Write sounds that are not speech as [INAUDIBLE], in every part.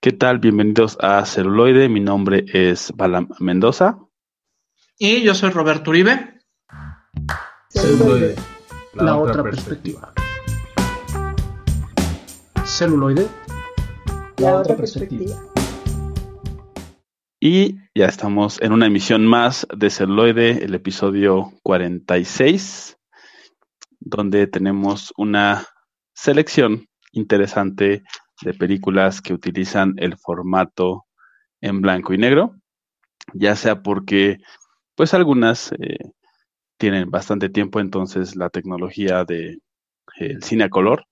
¿Qué tal? Bienvenidos a Celuloide. Mi nombre es Balam Mendoza. Y yo soy Roberto Uribe. Celuloide, la, otra, perspectiva. Celuloide, la, otra perspectiva. Y ya estamos en una emisión más de Celuloide, el episodio 46, donde tenemos una selección interesante de películas que utilizan el formato en blanco y negro, ya sea porque pues algunas eh, tienen bastante tiempo, entonces la tecnología de el cine a color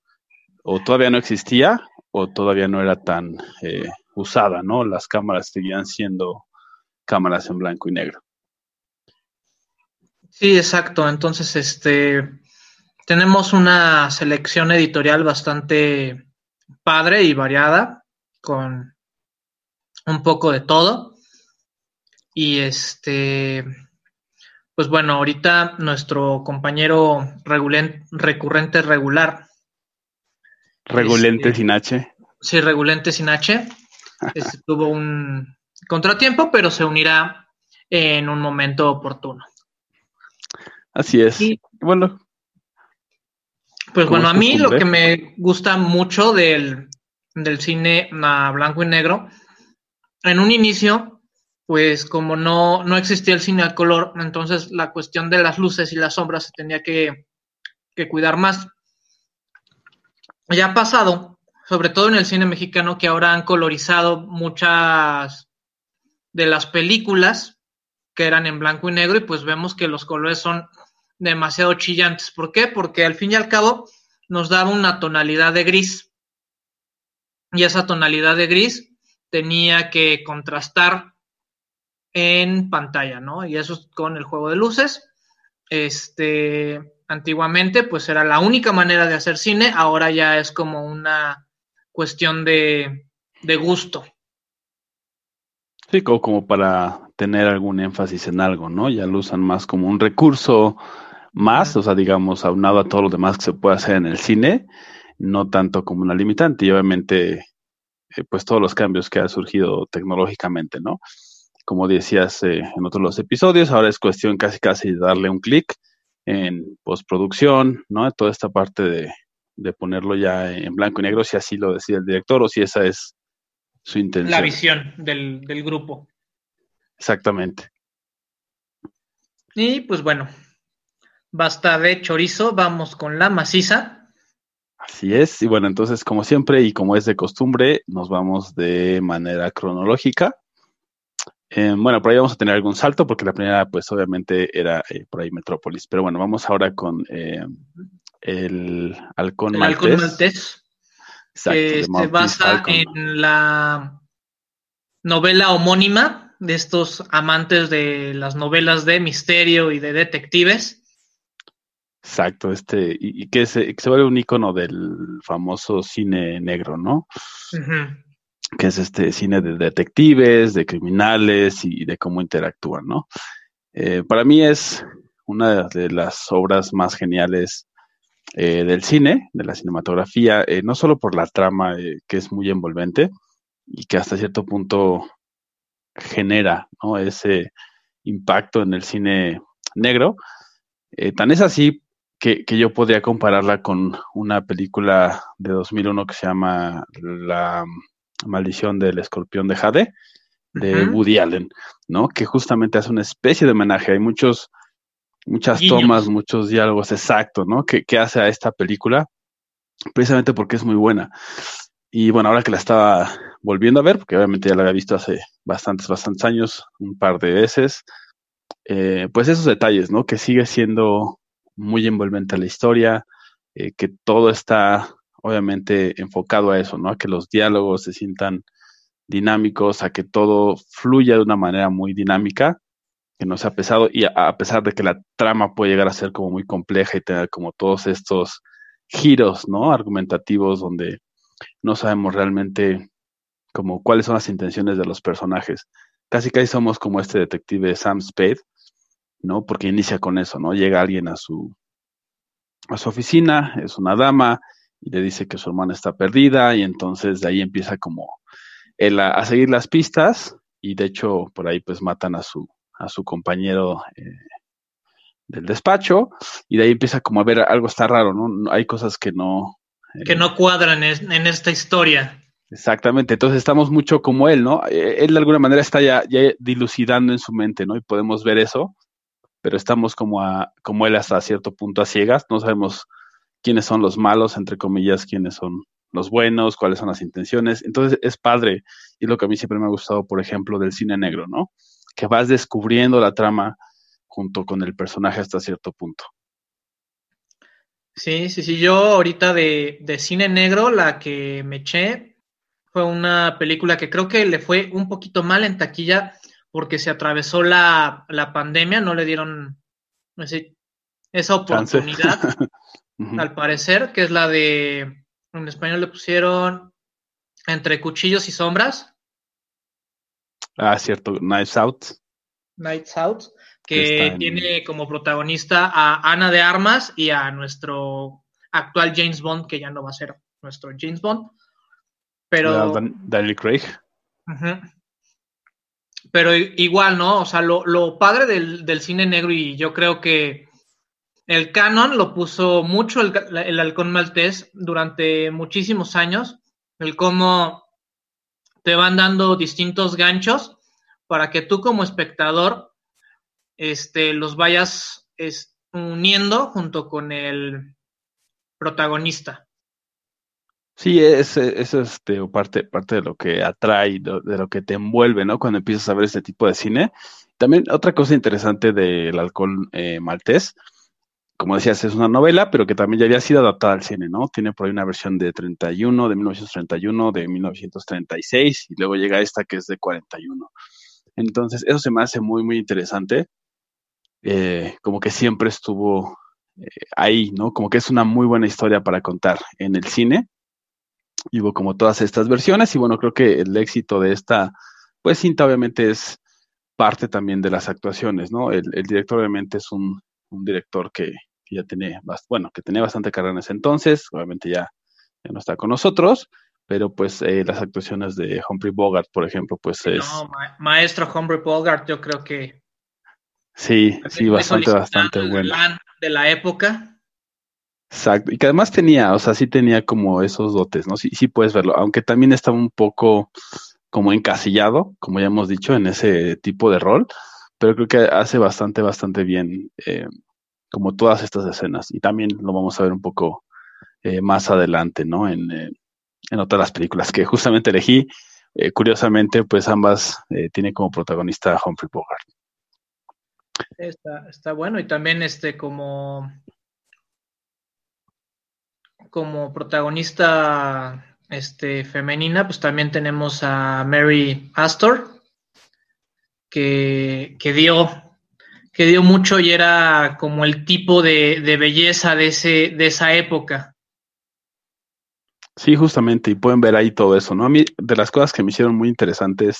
o todavía no existía o todavía no era tan eh, usada, ¿no? Las cámaras seguían siendo cámaras en blanco y negro. Sí, exacto. Entonces, este, tenemos una selección editorial bastante padre y variada, con un poco de todo. Y este, pues bueno, ahorita nuestro compañero recurrente regular. Regulente este, sin H. Sí, regulente sin H. [LAUGHS] Este, tuvo un contratiempo, pero se unirá en un momento oportuno. Así es. bueno, pues bueno, a mí lo que me gusta mucho del, cine a blanco y negro, en un inicio, pues como no, no existía el cine a color, entonces la cuestión de las luces y las sombras se tenía que, que cuidar más. Ya ha pasado, sobre todo en el cine mexicano, que ahora han colorizado muchas de las películas que eran en blanco y negro y pues vemos que los colores son demasiado chillantes. ¿Por qué? Porque al fin y al cabo nos daba una tonalidad de gris. Y esa tonalidad de gris tenía que contrastar en pantalla, ¿no? Y eso con el juego de luces. Este, antiguamente, pues era la única manera de hacer cine, ahora ya es como una cuestión de, de gusto. Sí, como, para tener algún énfasis en algo, ¿no? Ya lo usan más como un recurso más, o sea, digamos, aunado a todo lo demás que se puede hacer en el cine, no tanto como una limitante. Y obviamente, eh, pues todos los cambios que ha surgido tecnológicamente, ¿no? Como decías eh, en otros los episodios, ahora es cuestión casi casi de darle un clic en postproducción, ¿no? Toda esta parte de, de ponerlo ya en blanco y negro, si así lo decide el director o si esa es su intención. La visión del, del grupo. Exactamente. Y pues bueno, Basta de chorizo, vamos con la maciza. Así es, y bueno, entonces como siempre y como es de costumbre, nos vamos de manera cronológica. Eh, bueno, por ahí vamos a tener algún salto porque la primera pues obviamente era eh, por ahí Metrópolis, pero bueno, vamos ahora con eh, el Halcón el Halcón Maltés. que se basa en la novela homónima de estos amantes de las novelas de misterio y de detectives Exacto, este, y, que, se, que, se, vuelve un icono del famoso cine negro, ¿no? Que es este cine de detectives, de criminales y de cómo interactúan, ¿no? Eh, para mí es una de las obras más geniales eh, del cine, de la cinematografía, eh, no solo por la trama que es muy envolvente y que hasta cierto punto genera ¿no? ese impacto en el cine negro, tan es así que, yo podría compararla con una película de 2001 que se llama La maldición del escorpión de Jade, de Woody Allen, ¿no? Que justamente hace una especie de homenaje. Hay muchos, muchas tomas, muchos diálogos, exacto, ¿no? Que, que hace a esta película, precisamente porque es muy buena. Y bueno, ahora que la estaba volviendo a ver, porque obviamente ya la había visto hace bastantes, bastantes años, un par de veces, eh, pues esos detalles, ¿no? Que sigue siendo muy envolvente la historia, eh, que todo está obviamente enfocado a eso, ¿no? A que los diálogos se sientan dinámicos, a que todo fluya de una manera muy dinámica, que no sea pesado, y a, pesar de que la trama puede llegar a ser como muy compleja y tener como todos estos giros, ¿no? Argumentativos donde no sabemos realmente como cuáles son las intenciones de los personajes. Casi casi somos como este detective Sam Spade, ¿no? Porque inicia con eso, ¿no? Llega alguien a su, a su oficina, es una dama, y le dice que su hermana está perdida, y entonces de ahí empieza como él a, seguir las pistas y de hecho por ahí pues matan a su, a su compañero eh, del despacho y de ahí empieza como a ver algo está raro, ¿no? Hay cosas que no... Eh, que no cuadran en, esta historia. Exactamente, entonces estamos mucho como él, ¿no? Eh, él de alguna manera está ya, ya dilucidando en su mente, ¿no? Y podemos ver eso, pero estamos como, a, como él hasta cierto punto a ciegas, no sabemos quiénes son los malos, entre comillas, quiénes son los buenos, cuáles son las intenciones. Entonces es padre, y lo que a mí siempre me ha gustado, por ejemplo, del cine negro, ¿no? Que vas descubriendo la trama junto con el personaje hasta cierto punto. Sí, sí, sí. Yo ahorita de, de cine negro, la que me eché fue una película que creo que le fue un poquito mal en taquilla porque se atravesó la, la pandemia, no le dieron sé, esa oportunidad, [LAUGHS] al parecer, que es la de en español le pusieron Entre Cuchillos y Sombras. Ah, cierto, Nights Out. Nights Out, que tiene como protagonista a Ana de Armas y a nuestro actual James Bond, que ya no va a ser nuestro James Bond. Pero. Daniel Craig. Pero igual, ¿no? O sea, lo, padre del, del, cine negro, y yo creo que el canon lo puso mucho el, el halcón maltés durante muchísimos años, el cómo te van dando distintos ganchos para que tú como espectador este, los vayas uniendo junto con el protagonista. Sí, es, es este, parte, parte de lo que atrae, de, lo que te envuelve, ¿no? Cuando empiezas a ver este tipo de cine. También otra cosa interesante del halcón eh, maltés como decías, es una novela, pero que también ya había sido adaptada al cine, ¿no? Tiene por ahí una versión de 31, de 1931, de 1936, y luego llega esta que es de 41. Entonces, eso se me hace muy, muy interesante. Eh, como que siempre estuvo eh, ahí, ¿no? Como que es una muy buena historia para contar en el cine. Y hubo como todas estas versiones, y bueno, creo que el éxito de esta, pues cinta obviamente es parte también de las actuaciones, ¿no? El, el director obviamente es un un director que, ya tiene, bueno, que tenía bastante carrera en ese entonces, obviamente ya, ya no está con nosotros, pero pues eh, las actuaciones de Humphrey Bogart, por ejemplo, pues es... No, maestro Humphrey Bogart, yo creo que... Sí, sí, bastante, bastante bueno. De la época. Exacto, y que además tenía, o sea, sí tenía como esos dotes, ¿no? Sí, sí puedes verlo, aunque también estaba un poco como encasillado, como ya hemos dicho, en ese tipo de rol, pero creo que hace bastante, bastante bien eh, como todas estas escenas. Y también lo vamos a ver un poco eh, más adelante, ¿no? En, eh, en otras películas que justamente elegí. curiosamente, pues ambas tiene como protagonista Humphrey Bogart. Está, está bueno. Y también este como como protagonista este, femenina, pues también tenemos a Mary Astor, que, dio, que dio mucho y era como el tipo de, belleza de, ese, de esa época. Sí, justamente, y pueden ver ahí todo eso, ¿no? A mí, de las cosas que me hicieron muy interesantes,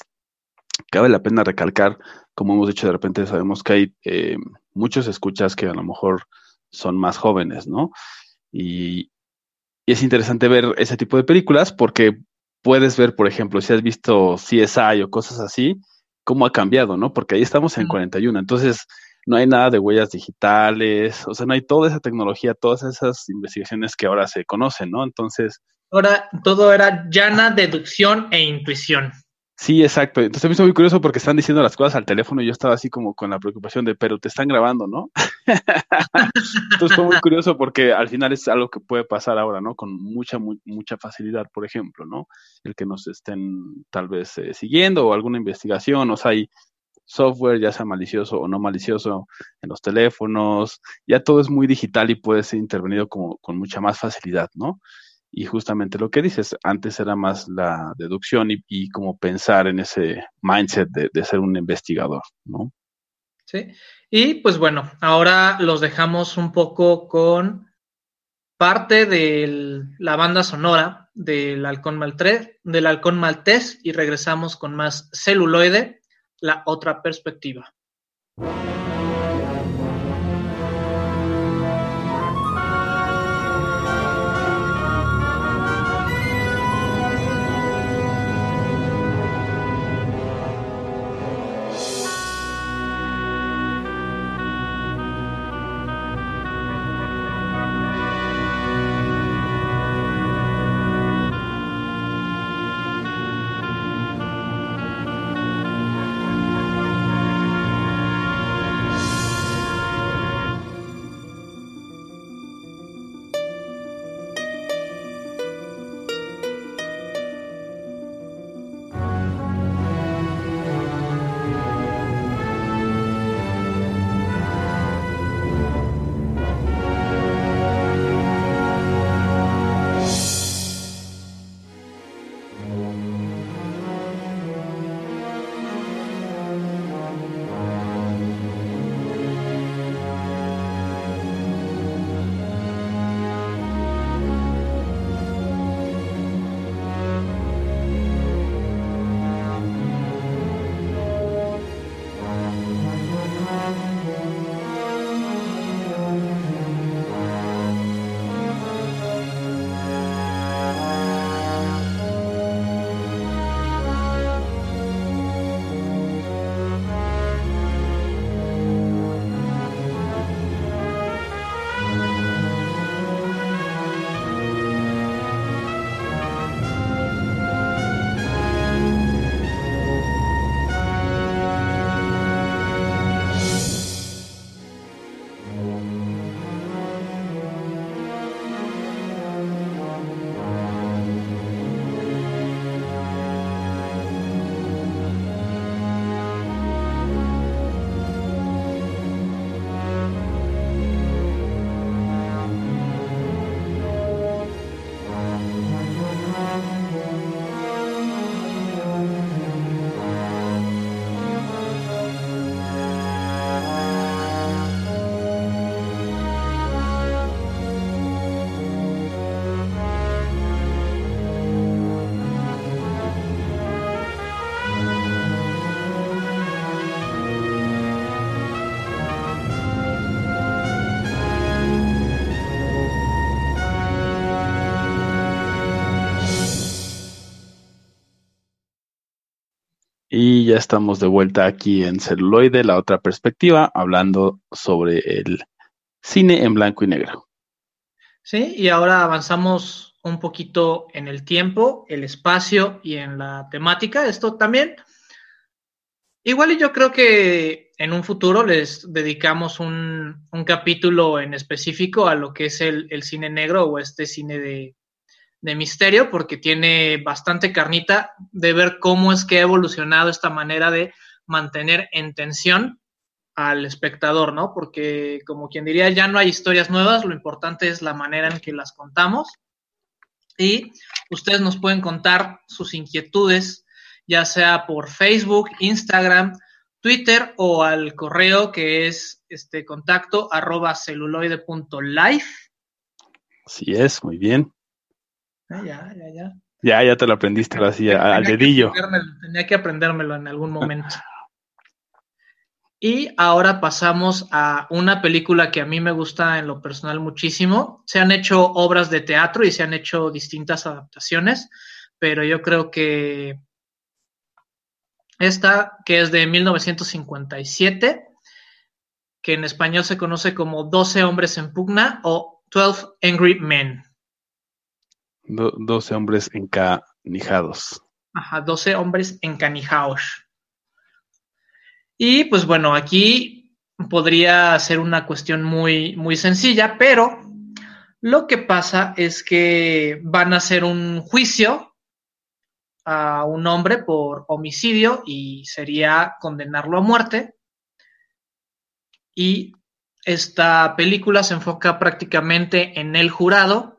cabe la pena recalcar, como hemos dicho, de repente sabemos que hay eh, muchos escuchas que a lo mejor son más jóvenes, ¿no? Y, y, es interesante ver ese tipo de películas porque puedes ver, por ejemplo, si has visto CSI o cosas así, cómo ha cambiado, ¿no? Porque ahí estamos en 41, entonces no hay nada de huellas digitales, o sea, no hay toda esa tecnología, todas esas investigaciones que ahora se conocen, ¿no? Entonces... Ahora todo era llana deducción e intuición. Sí, exacto. Entonces me hizo muy curioso porque están diciendo las cosas al teléfono y yo estaba así como con la preocupación de, pero te están grabando, ¿no? [LAUGHS] Entonces fue muy curioso porque al final es algo que puede pasar ahora, ¿no? Con mucha, mucha facilidad, por ejemplo, ¿no? El que nos estén tal vez eh, siguiendo o alguna investigación, o sea, hay software, ya sea malicioso o no malicioso, en los teléfonos, ya todo es muy digital y puede ser intervenido como con mucha más facilidad, ¿no? Y justamente lo que dices, antes era más la deducción y, como pensar en ese mindset de, ser un investigador, ¿no? Sí, y pues bueno, ahora los dejamos un poco con parte de la banda sonora del Halcón Maltés, del Halcón Maltés y regresamos con más celuloide, la otra perspectiva. Ya estamos de vuelta aquí en celuloide, la otra perspectiva, hablando sobre el cine en blanco y negro. Sí, y ahora avanzamos un poquito en el tiempo, el espacio y en la temática. Esto también. Igual y yo creo que en un futuro les dedicamos un, capítulo en específico a lo que es el cine negro o este cine de, de misterio porque tiene bastante carnita de ver cómo es que ha evolucionado esta manera de mantener en tensión al espectador, ¿no? Porque como quien diría, ya no hay historias nuevas, lo importante es la manera en que las contamos. Y ustedes nos pueden contar sus inquietudes, ya sea por Facebook, Instagram, Twitter o al correo que es este contacto arroba celuloide.life. Así es, muy bien. Ah, ya, ya, ya. Ya, ya te lo aprendiste así al dedillo. tenía que aprendérmelo en algún [LAUGHS] momento. Y ahora pasamos a una película que a mí me gusta en lo personal muchísimo. Se han hecho obras de teatro y se han hecho distintas adaptaciones, pero yo creo que esta, que es de 1957, que en español se conoce como 12 hombres en pugna o 12 Angry Men. 12 hombres encanijados. Ajá, 12 hombres encanijados. Y pues bueno, aquí podría ser una cuestión muy, muy sencilla, pero lo que pasa es que van a hacer un juicio a un hombre por homicidio y sería condenarlo a muerte. Y esta película se enfoca prácticamente en el jurado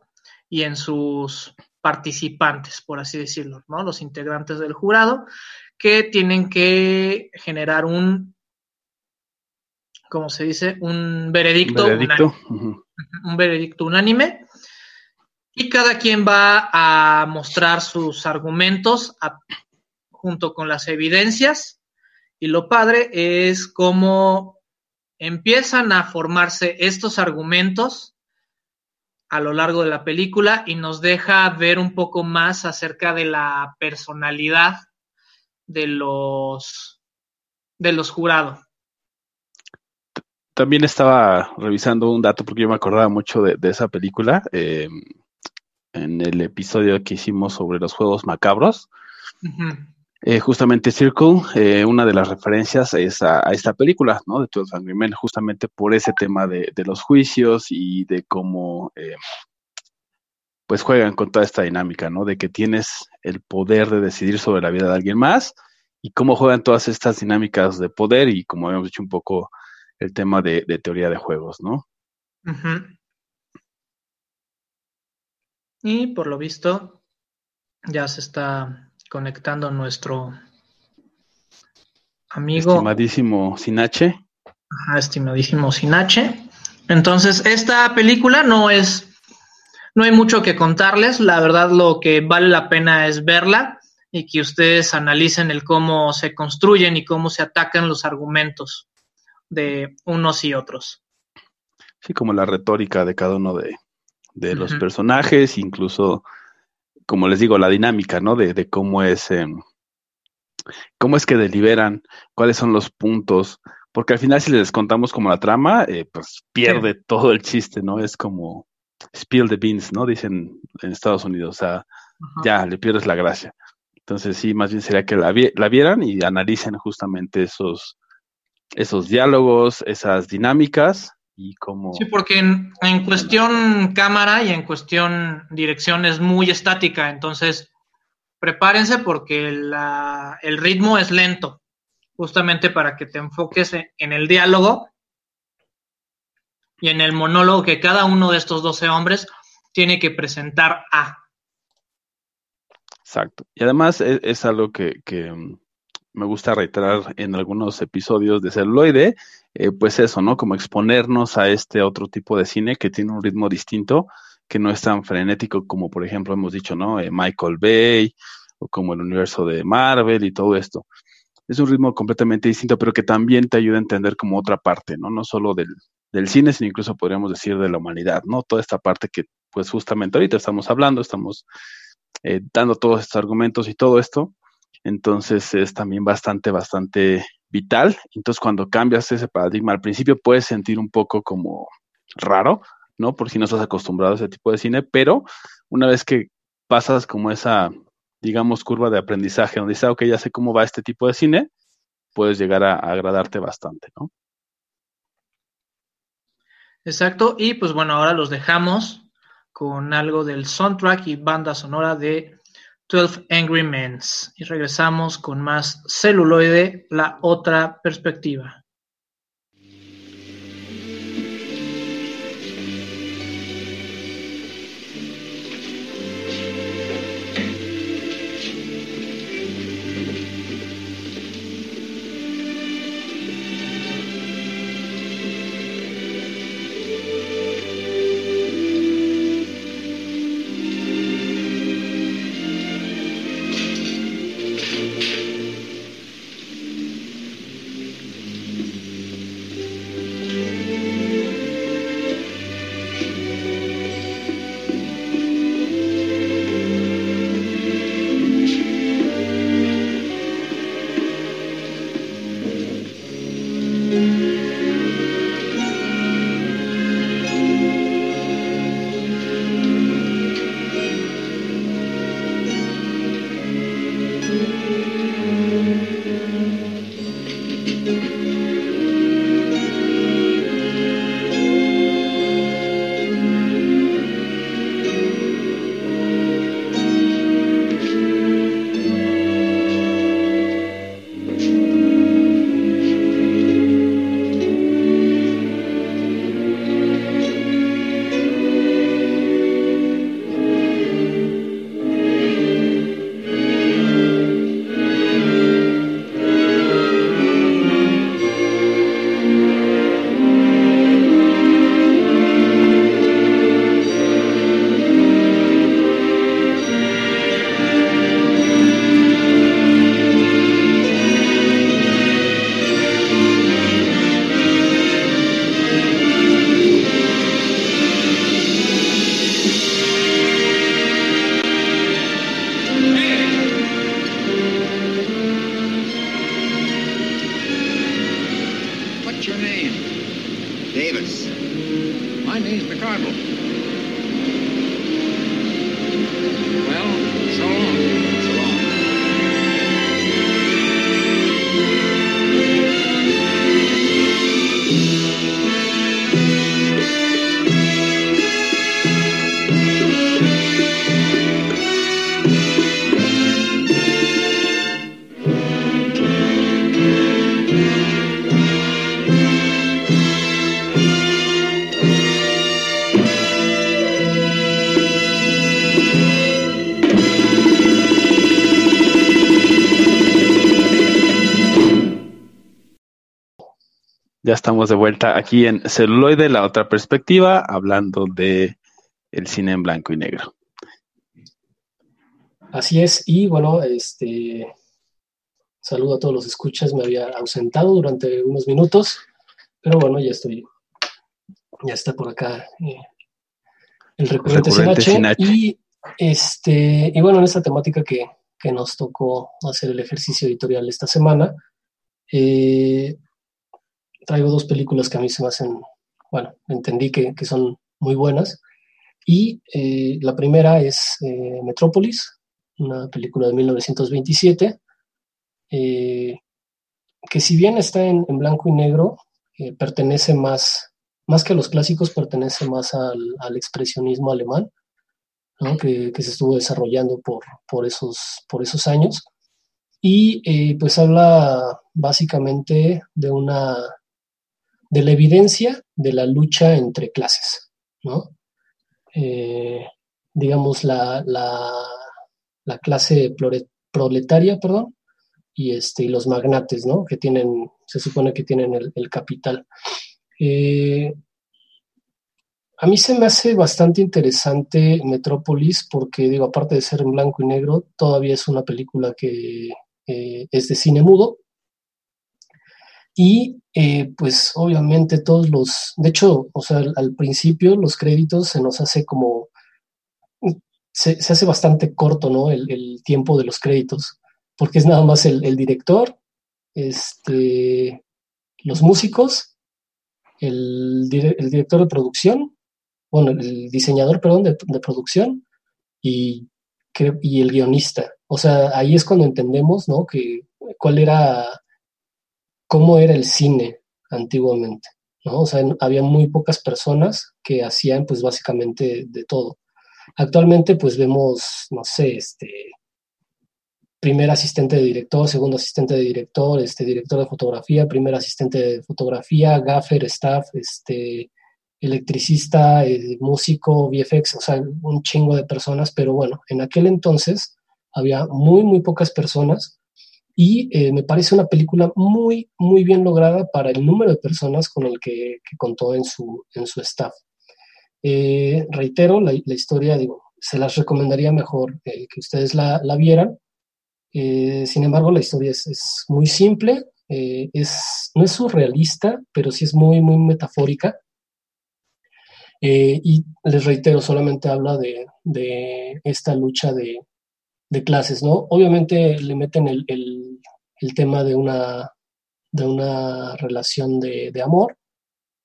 y en sus participantes, por así decirlo, ¿no? Los integrantes del jurado que tienen que generar un, ¿cómo se dice? Un veredicto, unánime. Un veredicto unánime. Y cada quien va a mostrar sus argumentos junto con las evidencias. Y lo padre es cómo empiezan a formarse estos argumentos a lo largo de la película y nos deja ver un poco más acerca de la personalidad de los de los jurados. También estaba revisando un dato porque yo me acordaba mucho de, esa película eh, en el episodio que hicimos sobre los juegos macabros. Eh, justamente Circle, eh, una de las referencias es a, esta película, ¿no? De 12 Angry Men, justamente por ese tema de, los juicios y de cómo, eh, pues juegan con toda esta dinámica, ¿no? De que tienes el poder de decidir sobre la vida de alguien más y cómo juegan todas estas dinámicas de poder y como habíamos dicho un poco el tema de, teoría de juegos, ¿no? Y por lo visto, Ya se está conectando nuestro amigo. Estimadísimo Sinache. Ajá, estimadísimo Sinache. Entonces, esta película no es, no hay mucho que contarles. La verdad, lo que vale la pena es verla y que ustedes analicen el cómo se construyen y cómo se atacan los argumentos de unos y otros. Sí, como la retórica de cada uno de, los personajes, incluso, como les digo, la dinámica, ¿no? De, cómo es, em, cómo es que deliberan, cuáles son los puntos, porque al final si les contamos como la trama, eh, pues pierde todo el chiste, ¿no? Es como spill the beans, ¿no? Dicen en Estados Unidos, o sea, ya le pierdes la gracia. Entonces sí, más bien sería que la, la vieran y analicen justamente esos, esos diálogos, esas dinámicas y cómo... Sí, porque en, en, cuestión cámara y en cuestión dirección es muy estática, entonces prepárense porque la, el ritmo es lento, justamente para que te enfoques en el diálogo y en el monólogo que cada uno de estos 12 hombres tiene que presentar a. Exacto. Y además e, es, algo que, que, mm, me gusta reiterar en algunos episodios de celuloide, eh, pues eso, ¿no? Como exponernos a este otro tipo de cine que tiene un ritmo distinto, que no es tan frenético como, por ejemplo, hemos dicho, ¿no? Eh, Michael Bay o como el universo de Marvel y todo esto. Es un ritmo completamente distinto, pero que también te ayuda a entender como otra parte, ¿no? No solo del, del cine, sino incluso podríamos decir de la humanidad, ¿no? Toda esta parte que, pues justamente ahorita estamos hablando, estamos eh, dando todos estos argumentos y todo esto. Entonces es también bastante, bastante vital. Entonces cuando cambias ese paradigma al principio puedes sentir un poco como raro, ¿no? Por si no estás acostumbrado a ese tipo de cine, pero una vez que pasas como esa, digamos, curva de aprendizaje donde dices, ah, ok, ya sé cómo va este tipo de cine, puedes llegar a, a agradarte bastante, ¿no? Exacto, y pues bueno, ahora los dejamos con algo del soundtrack y banda sonora de 12 Angry Men. Y regresamos con más celuloide, la otra perspectiva. Estamos de vuelta aquí en Celuloide, la otra perspectiva, hablando de el cine en blanco y negro. Así es, y bueno, este saludo a todos los escuchas, me había ausentado durante unos minutos, pero bueno, ya estoy, ya está por acá eh, el recurrente, recurrente y este, y bueno, en esta temática que, que, nos tocó hacer el ejercicio editorial esta semana, eh, traigo dos películas que a mí se me hacen, bueno, entendí que, que son muy buenas. Y eh, la primera es eh, Metrópolis, una película de 1927, que si bien está en, en blanco y negro, pertenece más, más que a los clásicos, pertenece más al, al expresionismo alemán que, se estuvo desarrollando por, por, esos, por esos años. Y eh, pues habla básicamente de una de la evidencia de la lucha entre clases, ¿no? Eh, digamos la, la, clase proletaria, perdón, y, este, y los magnates, ¿no? Que tienen, se supone que tienen el, capital. Eh, a mí se me hace bastante interesante Metrópolis porque, digo, aparte de ser en blanco y negro, todavía es una película que eh, es de cine mudo. Y eh, pues obviamente todos los, de hecho, o sea, al, principio los créditos se nos hace como, se, hace bastante corto, ¿no? El, tiempo de los créditos, porque es nada más el, director, este, los músicos, el, el director de producción bueno, el diseñador, perdón, de, producción y, y el guionista. O sea, ahí es cuando entendemos, ¿no? Que cuál era, cómo era el cine antiguamente, ¿no? O sea, había muy pocas personas que hacían, pues, básicamente de todo. Actualmente, pues, vemos, no sé, este, primer asistente de director, segundo asistente de director, este, director de fotografía, primer asistente de fotografía, gaffer, staff, este, electricista, eh, músico, VFX, o sea, un chingo de personas, pero bueno, en aquel entonces había muy, muy pocas personas y eh, me parece una película muy, muy bien lograda para el número de personas con el que, contó en su, en su staff. Eh, reitero, la, historia, digo, se las recomendaría mejor que ustedes la, vieran. sin embargo, la historia es, es muy simple, es, no es surrealista, pero sí es muy, muy metafórica. Eh, y les reitero, solamente habla de, esta lucha de, clases, ¿no? Obviamente le meten el, tema de una, de una relación de, amor,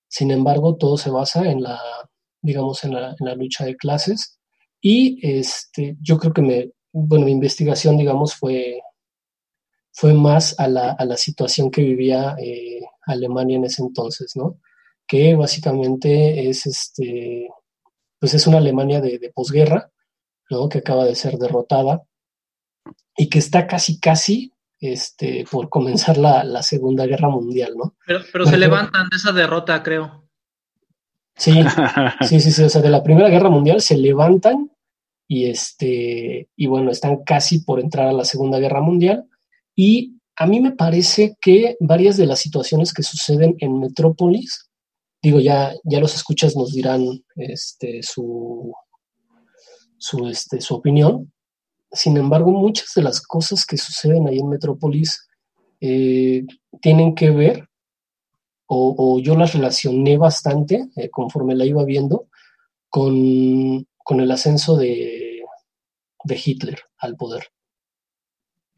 sin embargo, todo se basa en la, digamos, en la, lucha de clases. Y este, yo creo que me, bueno, mi investigación, digamos, fue, fue más a la, a la situación que vivía eh, Alemania en ese entonces, ¿no? que básicamente es este, pues es una Alemania de, posguerra, ¿no? que acaba de ser derrotada y que está casi, casi este, por comenzar la, Segunda Guerra Mundial, ¿no? Pero, se levantan de esa derrota, creo. Sí, [LAUGHS] sí, sí, sí, o sea, de la Primera Guerra Mundial se levantan y este, y bueno, están casi por entrar a la Segunda Guerra Mundial y a mí me parece que varias de las situaciones que suceden en Metrópolis digo, ya, ya los escuchas nos dirán este, su, su, este, su opinión. Sin embargo, muchas de las cosas que suceden ahí en Metrópolis eh, tienen que ver, o, yo las relacioné bastante eh, conforme la iba viendo, con, el ascenso de, Hitler al poder.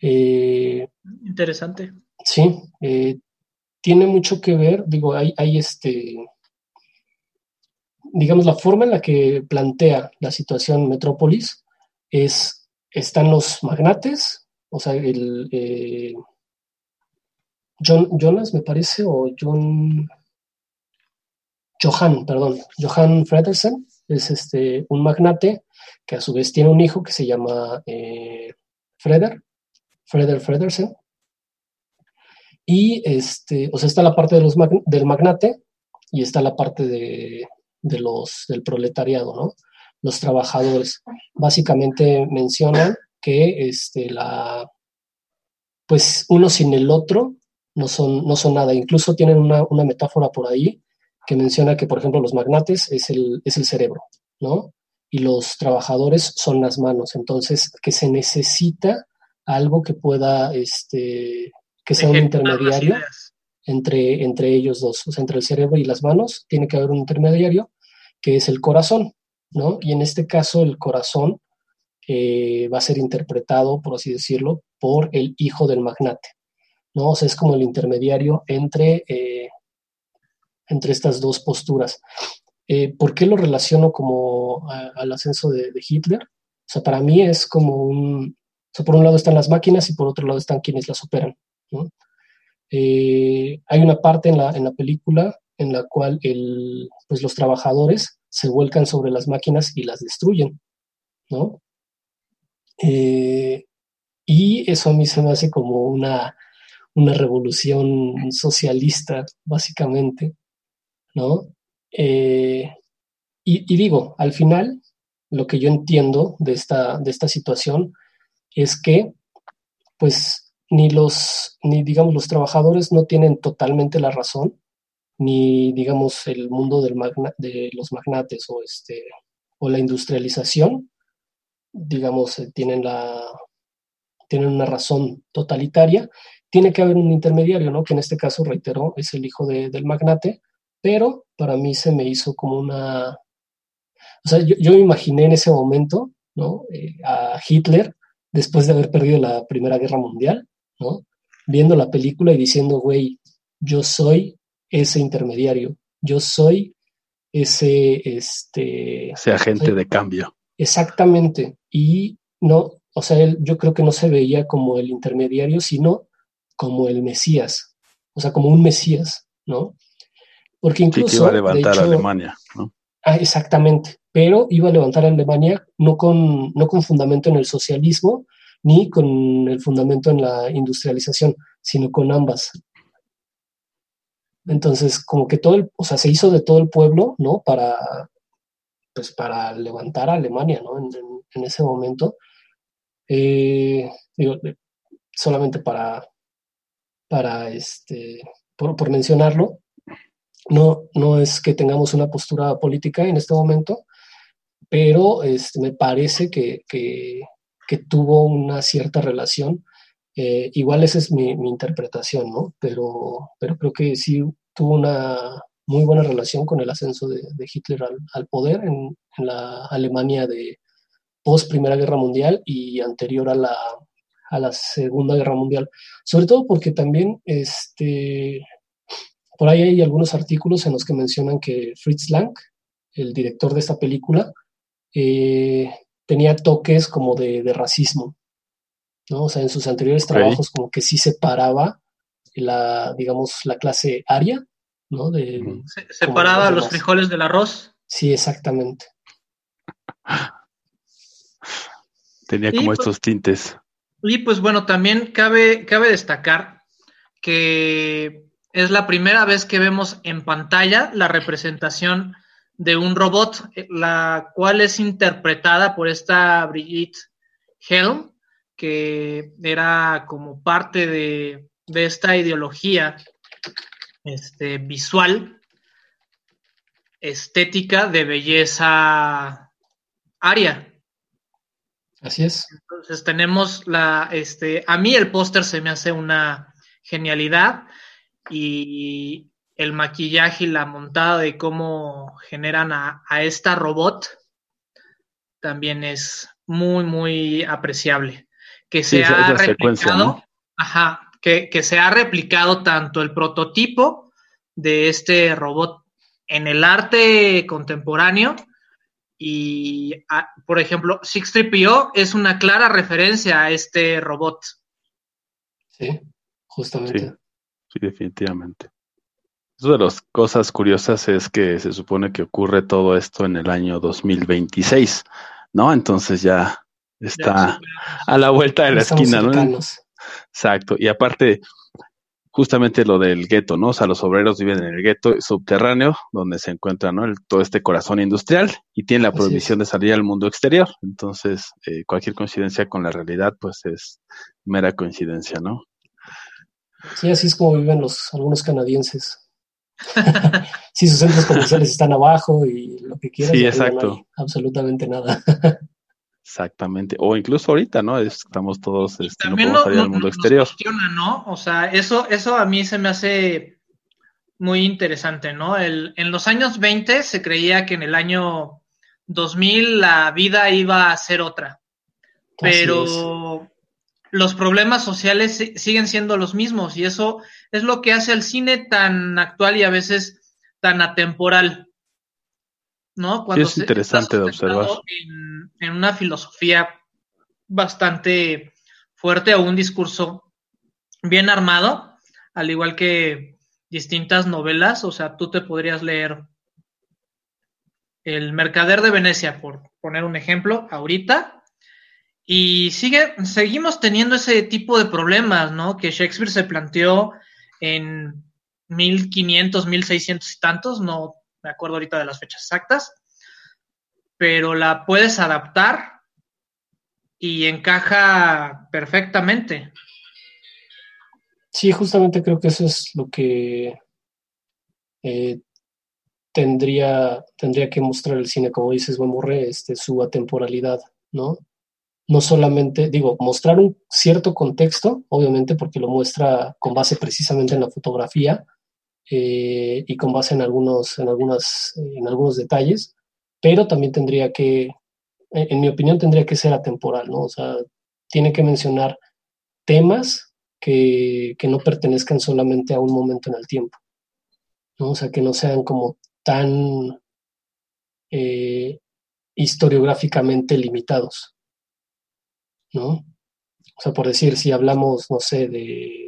Eh, Interesante. Sí, tiene mucho que ver, digo, hay, hay este, digamos, la forma en la que plantea la situación Metrópolis es, están los magnates, o sea, el eh, John, Jonas, me parece, o John, Johan, perdón, Johan Fredersen, es este, un magnate que a su vez tiene un hijo que se llama eh, Freder, Freder Fredersen. Y este, o sea, está la parte de los del magnate y está la parte de, de los, del proletariado, ¿no? Los trabajadores. Básicamente mencionan que este, la, pues uno sin el otro no son, no son nada. Incluso tienen una, metáfora por ahí que menciona que, por ejemplo, los magnates es el, es el cerebro, ¿no? Y los trabajadores son las manos. Entonces, que se necesita algo que pueda, este, que sea un intermediario entre, entre ellos dos, o sea, entre el cerebro y las manos, tiene que haber un intermediario que es el corazón, ¿no? Y en este caso, el corazón eh, va a ser interpretado, por así decirlo, por el hijo del magnate, ¿no? O sea, es como el intermediario entre, eh, entre estas dos posturas. Eh, ¿Por qué lo relaciono como al ascenso de, Hitler? O sea, para mí es como un... Por un lado están las máquinas y por otro lado están quienes las operan. hay una parte en la, en la película en la cual el, pues los trabajadores se vuelcan sobre las máquinas y las destruyen, ¿no? y eso a mí se me hace como una, una revolución socialista, básicamente, ¿no? Eh, y, digo, al final, lo que yo entiendo de esta, de esta situación es que, pues, ni los, ni digamos, los trabajadores no tienen totalmente la razón, ni, digamos, el mundo del de los magnates o, este, o la industrialización, digamos, eh, tienen, la, tienen una razón totalitaria, tiene que haber un intermediario, ¿no? Que en este caso, reitero, es el hijo del magnate, pero para mí se me hizo como una... O sea, yo, me imaginé en ese momento, ¿no? Eh, a Hitler, después de haber perdido la Primera Guerra Mundial, ¿no? Viendo la película y diciendo, güey, yo soy ese intermediario, yo soy ese, este... Ese agente de cambio. Exactamente. Y no, o sea, él, yo creo que no se veía como el intermediario, sino como el Mesías, o sea, como un Mesías, ¿no? Porque incluso... Sí, iba a levantar a Alemania, ¿no? Ah, exactamente, pero iba a levantar a Alemania no con, no con fundamento en el socialismo, ni con el fundamento en la industrialización, sino con ambas. Entonces, como que todo el, o sea, se hizo de todo el pueblo, ¿no? Para, pues, para levantar a Alemania, ¿no? En, ese momento. Eh, digo, solamente para, para este, por, mencionarlo, no, no es que tengamos una postura política en este momento, pero este, me parece que, tuvo una cierta relación. Eh, igual esa es mi, interpretación, ¿no? Pero, pero creo que sí tuvo una muy buena relación con el ascenso de, Hitler al, poder en, la Alemania de post Primera Guerra Mundial y anterior a la, a la Segunda Guerra Mundial. Sobre todo porque también este, por ahí hay algunos artículos en los que mencionan que Fritz Lang, el director de esta película, eh, tenía toques como de, racismo. ¿No? O sea, en sus anteriores trabajos como que sí separaba la, digamos, la clase aria, ¿no? De, separaba los frijoles del arroz. Sí, exactamente. [LAUGHS] Tenía como pues estos tintes. Y pues bueno, también cabe, cabe destacar que es la primera vez que vemos en pantalla la representación de un robot, la cual es interpretada por esta Brigitte Helm, que era como parte de, esta ideología este, visual, estética de belleza aria. Así es. Entonces tenemos la, este, a mí el póster se me hace una genialidad y el maquillaje y la montada de cómo generan a, esta robot también es muy, muy apreciable. Que se ha replicado, ajá, que, que se ha replicado tanto el prototipo de este robot en el arte contemporáneo y, por ejemplo, 6 es una clara referencia a este robot. Sí, justamente. Sí, definitivamente. Una de las cosas curiosas es que se supone que ocurre todo esto en el año 2026, ¿no? Entonces ya está a la vuelta de la esquina, ¿no? Exacto. Y aparte, justamente lo del gueto, ¿no? O sea, los obreros viven en el gueto subterráneo, donde se encuentra, ¿no? todo este corazón industrial y tienen la prohibición de salir al mundo exterior. Entonces, eh, cualquier coincidencia con la realidad, pues es mera coincidencia, ¿no? Sí, así es como viven los algunos canadienses. [LAUGHS] sí, sus centros comerciales están abajo y lo que quieras. Sí, exacto. absolutamente nada. [LAUGHS] Exactamente. O incluso ahorita, ¿no? Estamos todos, este, no podemos salir al mundo exterior. ¿no? O sea, eso, eso a mí se me hace muy interesante, ¿no? El, en los años 20 se creía que en el año 2000 la vida iba a ser otra. Pero los problemas sociales siguen siendo los mismos y eso es lo que hace al cine tan actual y a veces tan atemporal. ¿No? Cuando es interesante de observar. En, una filosofía bastante fuerte o un discurso bien armado, al igual que distintas novelas, o sea, tú te podrías leer El Mercader de Venecia, por poner un ejemplo, ahorita, y sigue, seguimos teniendo ese tipo de problemas, ¿no? Que Shakespeare se planteó en 1500, 1600 y tantos, no me acuerdo ahorita de las fechas exactas, pero la puedes adaptar y encaja perfectamente. Sí, justamente creo que eso es lo que eh, tendría, tendría que mostrar el cine, como dices, Morre, este, su atemporalidad, ¿no? no solamente, digo, mostrar un cierto contexto, obviamente porque lo muestra con base precisamente en la fotografía eh, y con base en algunos, en, algunas, en algunos detalles, pero también tendría que, en mi opinión, tendría que ser atemporal, ¿no? O sea, tiene que mencionar temas que, no pertenezcan solamente a un momento en el tiempo, ¿no? O sea, que no sean como tan eh, historiográficamente limitados. ¿no? O sea, por decir, si hablamos, no sé, de,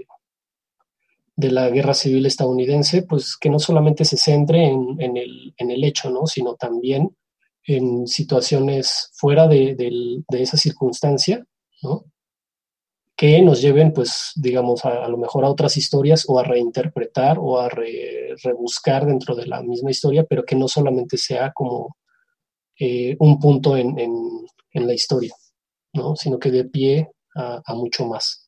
de la guerra civil estadounidense, pues que no solamente se centre en, el, hecho, ¿no? Sino también en situaciones fuera de, esa circunstancia, ¿no? que nos lleven, pues, digamos, a, lo mejor a otras historias o a reinterpretar o a rebuscar dentro de la misma historia, pero que no solamente sea como eh, un punto en, la historia sino que de pie a, mucho más.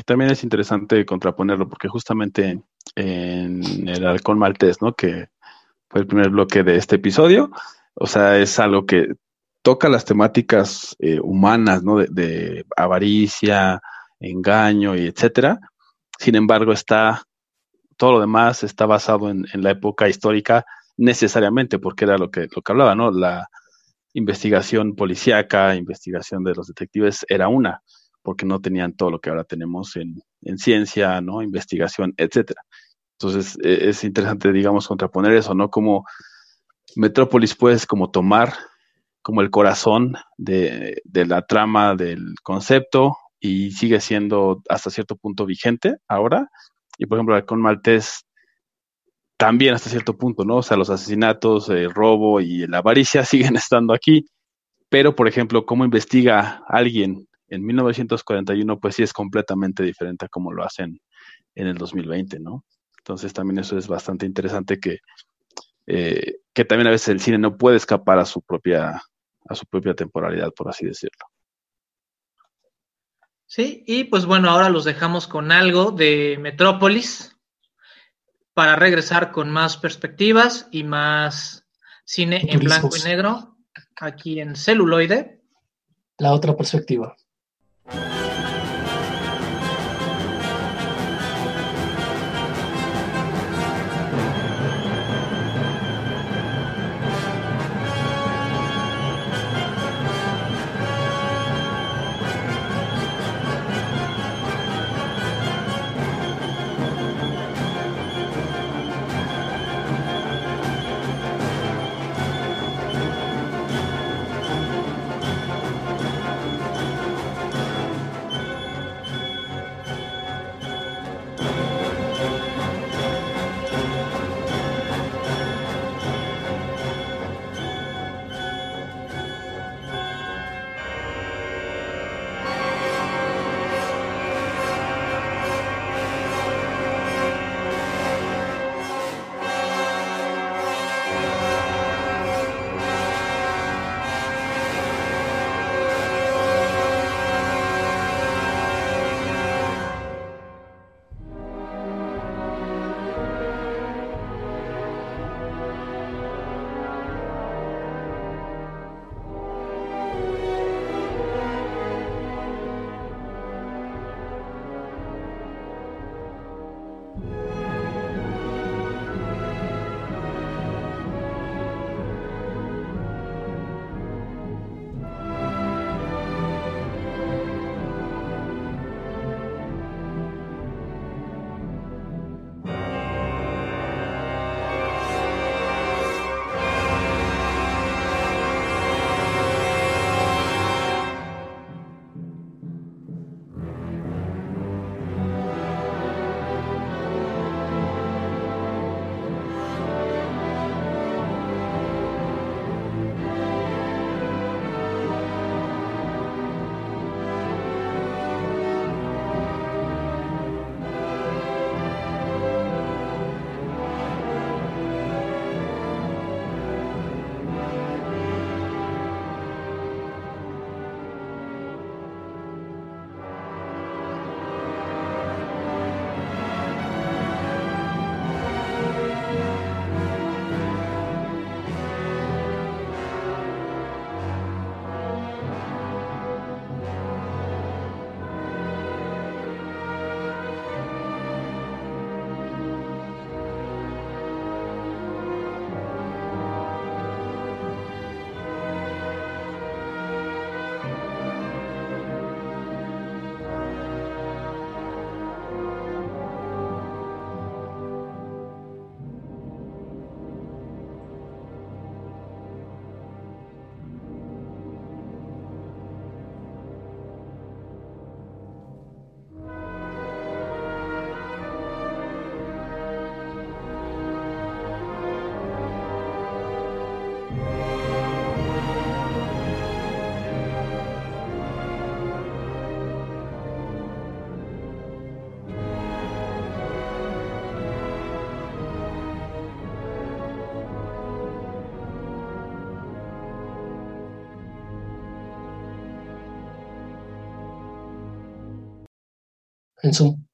Que también es interesante contraponerlo, porque justamente en el Halcón Maltés, ¿no? que fue el primer bloque de este episodio, o sea, es algo que toca las temáticas eh, humanas, ¿no? De, avaricia, engaño y etcétera. Sin embargo, está todo lo demás está basado en, en, la época histórica necesariamente, porque era lo que, lo que hablaba, ¿no? La, investigación policíaca, investigación de los detectives era una, porque no tenían todo lo que ahora tenemos en, ciencia, ¿no? Investigación, etcétera. Entonces, e, es interesante, digamos, contraponer eso, ¿no? Como Metrópolis puedes como tomar como el corazón de, de, la trama del concepto y sigue siendo hasta cierto punto vigente ahora. Y por ejemplo, con Maltés también hasta cierto punto, ¿no? O sea, los asesinatos, el robo y la avaricia [LAUGHS] siguen estando aquí, pero por ejemplo, cómo investiga alguien en 1941, pues sí es completamente diferente a cómo lo hacen en el 2020, ¿no? Entonces también eso es bastante interesante que, eh, que también a veces el cine no puede escapar a su propia, a su propia temporalidad, por así decirlo. Sí, y pues bueno, ahora los dejamos con algo de Metrópolis, para regresar con más perspectivas y más cine en blanco y negro aquí en celuloide. La otra perspectiva. Thank you. En Zoom.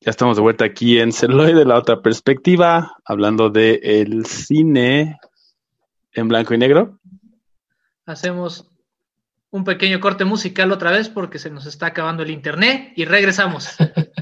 Ya estamos de vuelta aquí en Celoy de la otra perspectiva, hablando de el cine en blanco y negro. Hacemos un pequeño corte musical otra vez porque se nos está acabando el internet y regresamos. [LAUGHS]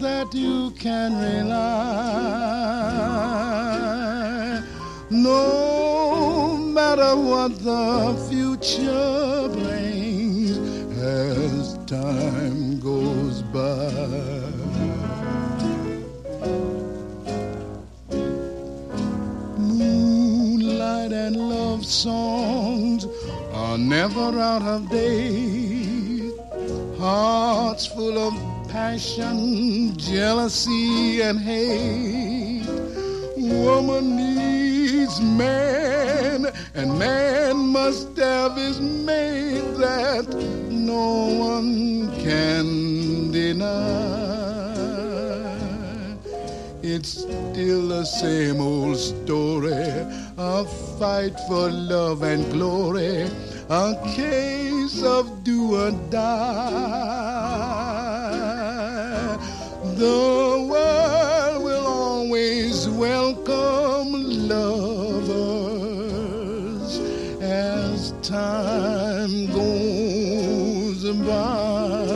that you can rely. No matter what the future brings as time goes by. Moonlight and love songs are never out of date. Hearts full of passion, jealousy, and hate. Woman needs man, and man must have his mate that no one can deny. It's still the same old story, a fight for love and glory, a case of do or die. The world will always welcome lovers as time goes by.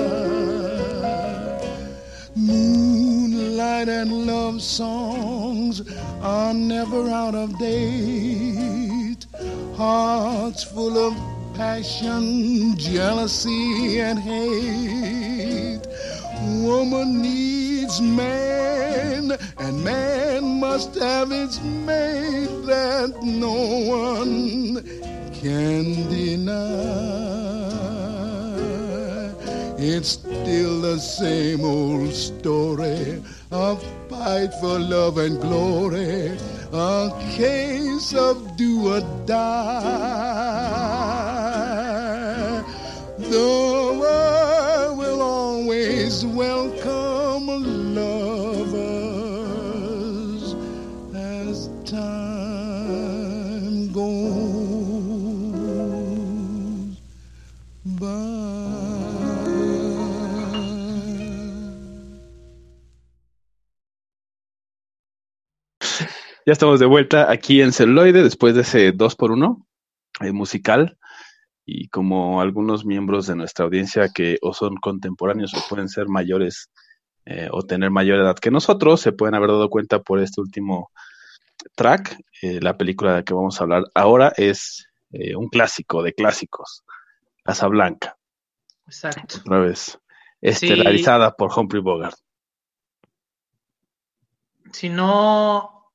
Moonlight and love songs are never out of date. Hearts full of passion, jealousy, and hate. Woman needs man, and man must have its mate that no one can deny. It's still the same old story of fight for love and glory, a case of do or die. The world will always welcome Ya estamos de vuelta aquí en Celuloide después de ese 2 por 1 eh, musical. Y como algunos miembros de nuestra audiencia que o son contemporáneos o pueden ser mayores eh, o tener mayor edad que nosotros, se pueden haber dado cuenta por este último track. Eh, la película de la que vamos a hablar ahora es un clásico de clásicos, Casa Blanca. Exacto. Otra vez, estelarizada por Humphrey Bogart. Si no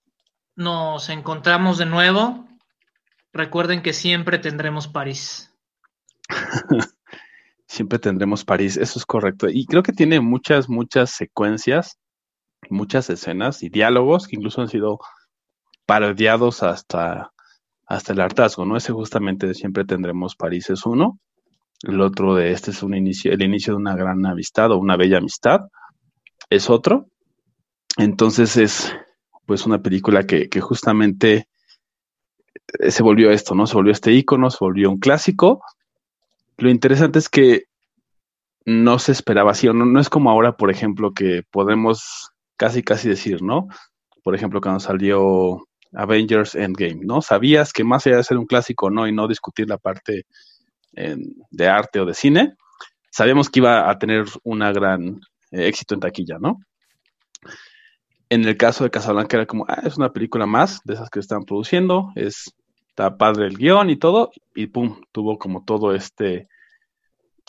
nos encontramos de nuevo, recuerden que siempre tendremos París. [LAUGHS] siempre tendremos París, eso es correcto. Y creo que tiene muchas, muchas secuencias, muchas escenas y diálogos que incluso han sido parodiados hasta, hasta el hartazgo, ¿no? Ese justamente de siempre tendremos París es uno. El otro de este es el inicio de una gran amistad o una bella amistad. Es otro. Entonces es, pues una película que, justamente eh, se volvió esto, ¿no? Se volvió este icono, se volvió un clásico. Lo interesante es que no se esperaba así, no, no es como ahora, por ejemplo, que podemos casi, casi decir, ¿no? Por ejemplo, cuando salió Avengers Endgame, ¿no? Sabías que más allá de ser un clásico, ¿no? Y no discutir la parte de arte o de cine, sabíamos que iba a tener un gran eh, éxito en taquilla, ¿no? En el caso de Casablanca era como, ah, es una película más de esas que están produciendo, es, está padre el guion y todo, y pum, tuvo como todo este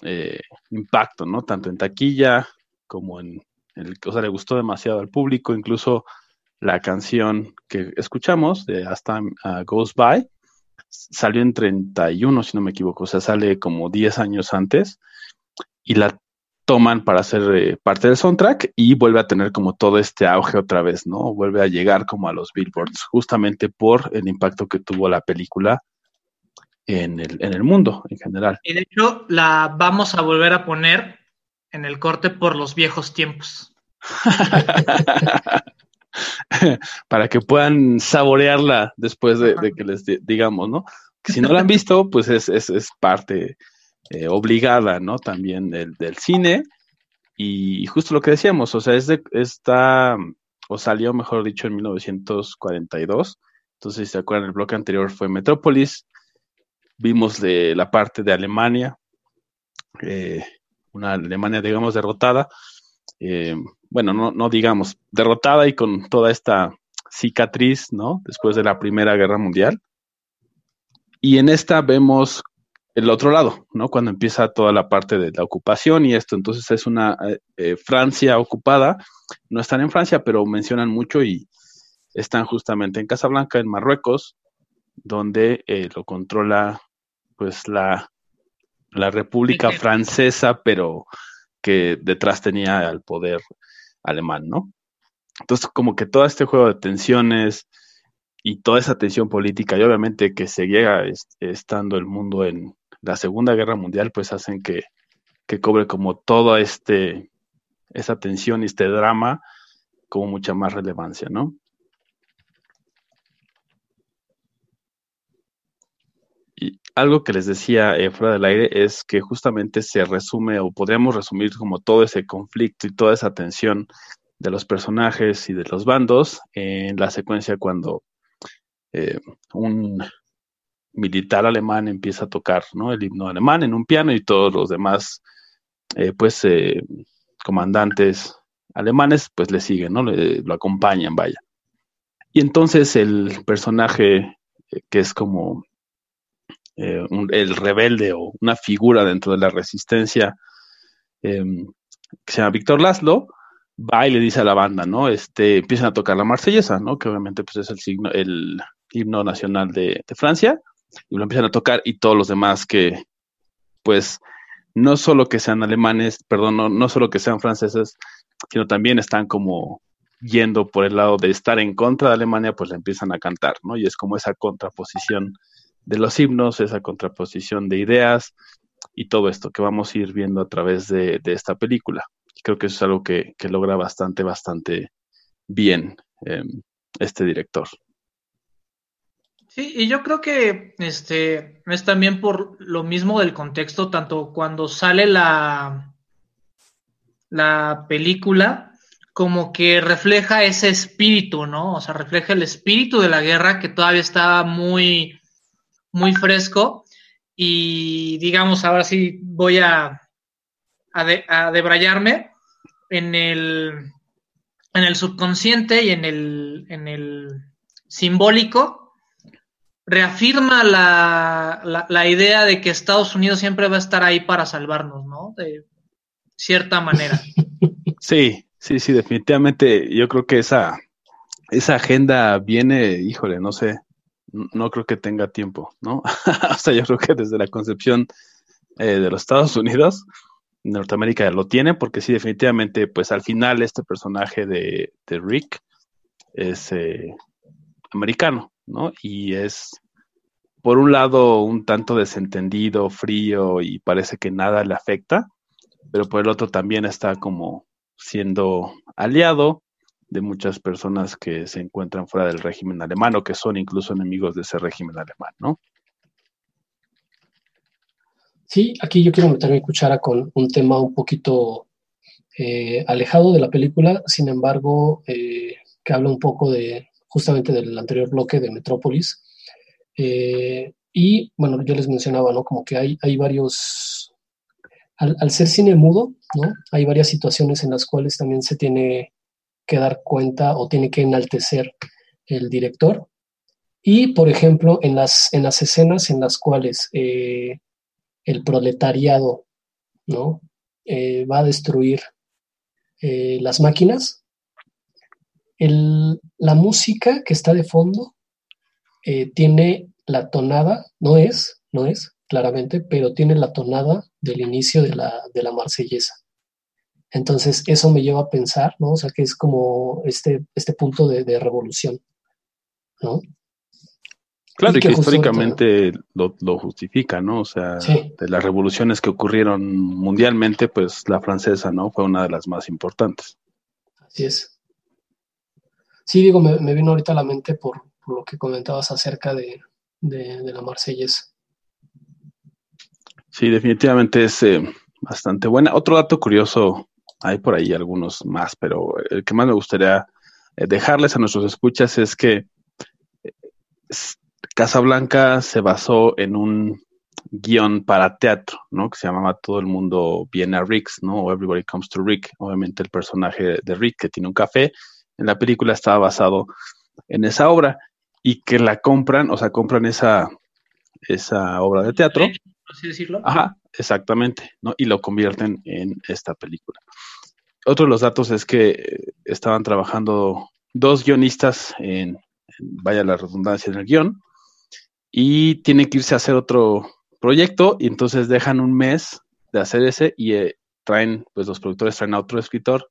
eh, impacto, ¿no? Tanto en taquilla como en el, o sea, le gustó demasiado al público, incluso la canción que escuchamos de Hasta uh, Goes By salió en 31, si no me equivoco, o sea, sale como 10 años antes y la toman para hacer eh, parte del soundtrack y vuelve a tener como todo este auge otra vez, ¿no? Vuelve a llegar como a los billboards, justamente por el impacto que tuvo la película en el, en el mundo en general. Y de hecho la vamos a volver a poner en el corte por los viejos tiempos. [LAUGHS] [LAUGHS] Para que puedan saborearla después de, que les digamos, ¿no? Si no la han visto, pues es, es, es parte eh, obligada, ¿no? También del, del, cine. Y justo lo que decíamos, o sea, es está, o salió, mejor dicho, en 1942. Entonces, si se acuerdan, el bloque anterior fue Metrópolis, vimos de la parte de Alemania, eh, una Alemania, digamos, derrotada. Eh, bueno, no, no digamos, derrotada y con toda esta cicatriz, ¿no? Después de la Primera Guerra Mundial. Y en esta vemos el otro lado, ¿no? Cuando empieza toda la parte de la ocupación y esto, entonces es una eh, Francia ocupada, no están en Francia, pero mencionan mucho y están justamente en Casablanca, en Marruecos, donde lo controla pues la, la República Francesa, pero que detrás tenía al poder alemán, ¿no? Entonces, como que todo este juego de tensiones y toda esa tensión política, y obviamente que se llega estando el mundo en la Segunda Guerra Mundial, pues hacen que, que cobre como toda este, esa tensión y este drama como mucha más relevancia, ¿no? algo que les decía eh, fuera del aire es que justamente se resume o podríamos resumir como todo ese conflicto y toda esa tensión de los personajes y de los bandos en la secuencia cuando eh, un militar alemán empieza a tocar ¿no? el himno alemán en un piano y todos los demás eh, pues comandantes alemanes pues le siguen, ¿no? Le, lo acompañan, vaya. Y entonces el personaje que es como eh, el rebelde o una figura dentro de la resistencia em, que se llama Víctor Laszlo, va y le dice a la banda, ¿no? Este, empiezan a tocar la marsellesa, ¿no? Que obviamente pues es el signo, el himno nacional de, Francia, y lo empiezan a tocar y todos los demás que, pues, no solo que sean alemanes, perdón, no, no solo que sean franceses, sino también están como yendo por el lado de estar en contra de Alemania, pues le empiezan a cantar, ¿no? Y es como esa contraposición de los himnos, esa contraposición de ideas y todo esto que vamos a ir viendo a través de, esta película. Creo que eso es algo que, logra bastante, bastante bien em, este director. Sí, y yo creo que este es también por lo mismo del contexto, tanto cuando sale la, la película, como que refleja ese espíritu, ¿no? O sea, refleja el espíritu de la guerra que todavía estaba muy, muy fresco y digamos, ahora sí voy a, a, debrayarme en el, en el subconsciente y en el, en el simbólico, reafirma la, la, idea de que Estados Unidos siempre va a estar ahí para salvarnos, ¿no? De cierta manera. [LAUGHS] Sí, sí, sí, definitivamente yo creo que esa, esa agenda viene, híjole, no sé, no creo que tenga tiempo, ¿no? [LAUGHS] o sea, yo creo que desde la concepción eh, de los Estados Unidos, Norteamérica lo tiene, porque sí, definitivamente, pues al final este personaje de, Rick es eh, americano, ¿no? Y es, por un lado, un tanto desentendido, frío y parece que nada le afecta, pero por el otro también está como siendo aliado de muchas personas que se encuentran fuera del régimen alemán o que son incluso enemigos de ese régimen alemán, ¿no? Sí, aquí yo quiero meter mi cuchara con un tema un poquito eh, alejado de la película, sin embargo, eh, que habla un poco de justamente del anterior bloque de Metrópolis. Eh, y bueno, yo les mencionaba, ¿no? Como que hay, hay varios, al, ser cine mudo, ¿no? Hay varias situaciones en las cuales también se tiene que dar cuenta o tiene que enaltecer el director. Y, por ejemplo, en las, en las escenas en las cuales eh, el proletariado ¿no? Eh, va a destruir las máquinas. La música que está de fondo eh, tiene la tonada, no es, no es, claramente, pero tiene la tonada del inicio de la, de la marsellesa. Entonces, eso me lleva a pensar, ¿no? O sea, que es como este, este punto de, de revolución, ¿no? Claro, y que, históricamente lo, justifica, ¿no? O sea, de las revoluciones que ocurrieron mundialmente, pues la francesa, ¿no? Fue una de las más importantes. Así es. Sí, digo, me, vino ahorita a la mente por, lo que comentabas acerca de, la Marsellesa. Sí, definitivamente es eh, bastante buena. Otro dato curioso, hay por ahí algunos más, pero el que más me gustaría eh, dejarles a nuestros escuchas es que Casablanca se basó en un guion para teatro, ¿no? Que se llamaba Todo el mundo viene a Rick's, ¿no? O Everybody Comes to Rick. Obviamente el personaje de Rick que tiene un café en la película estaba basado en esa obra y que la compran, o sea, compran esa, esa obra de teatro. Así decirlo. Ajá, exactamente, ¿no? Y lo convierten en esta película. Otro de los datos es que estaban trabajando dos guionistas en vaya la redundancia en el guion, y tiene que irse a hacer otro proyecto y entonces dejan un mes de hacer ese y eh, traen, pues los productores traen a otro escritor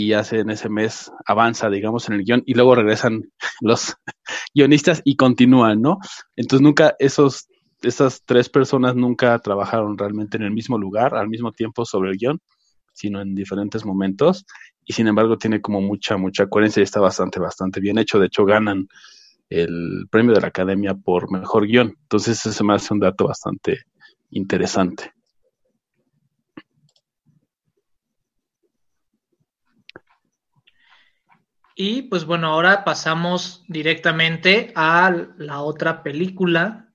y hacen ese mes, avanza, digamos, en el guion y luego regresan [LAUGHS] los [LAUGHS] guionistas y continúan, ¿no? Entonces nunca esos, esas tres personas nunca trabajaron realmente en el mismo lugar, al mismo tiempo sobre el guion, sino en diferentes momentos y sin embargo tiene como mucha, mucha coherencia y está bastante, bastante bien hecho. De hecho, ganan el premio de la academia por mejor guion. Entonces, ese me hace un dato bastante interesante. Y pues bueno, ahora pasamos directamente a la otra película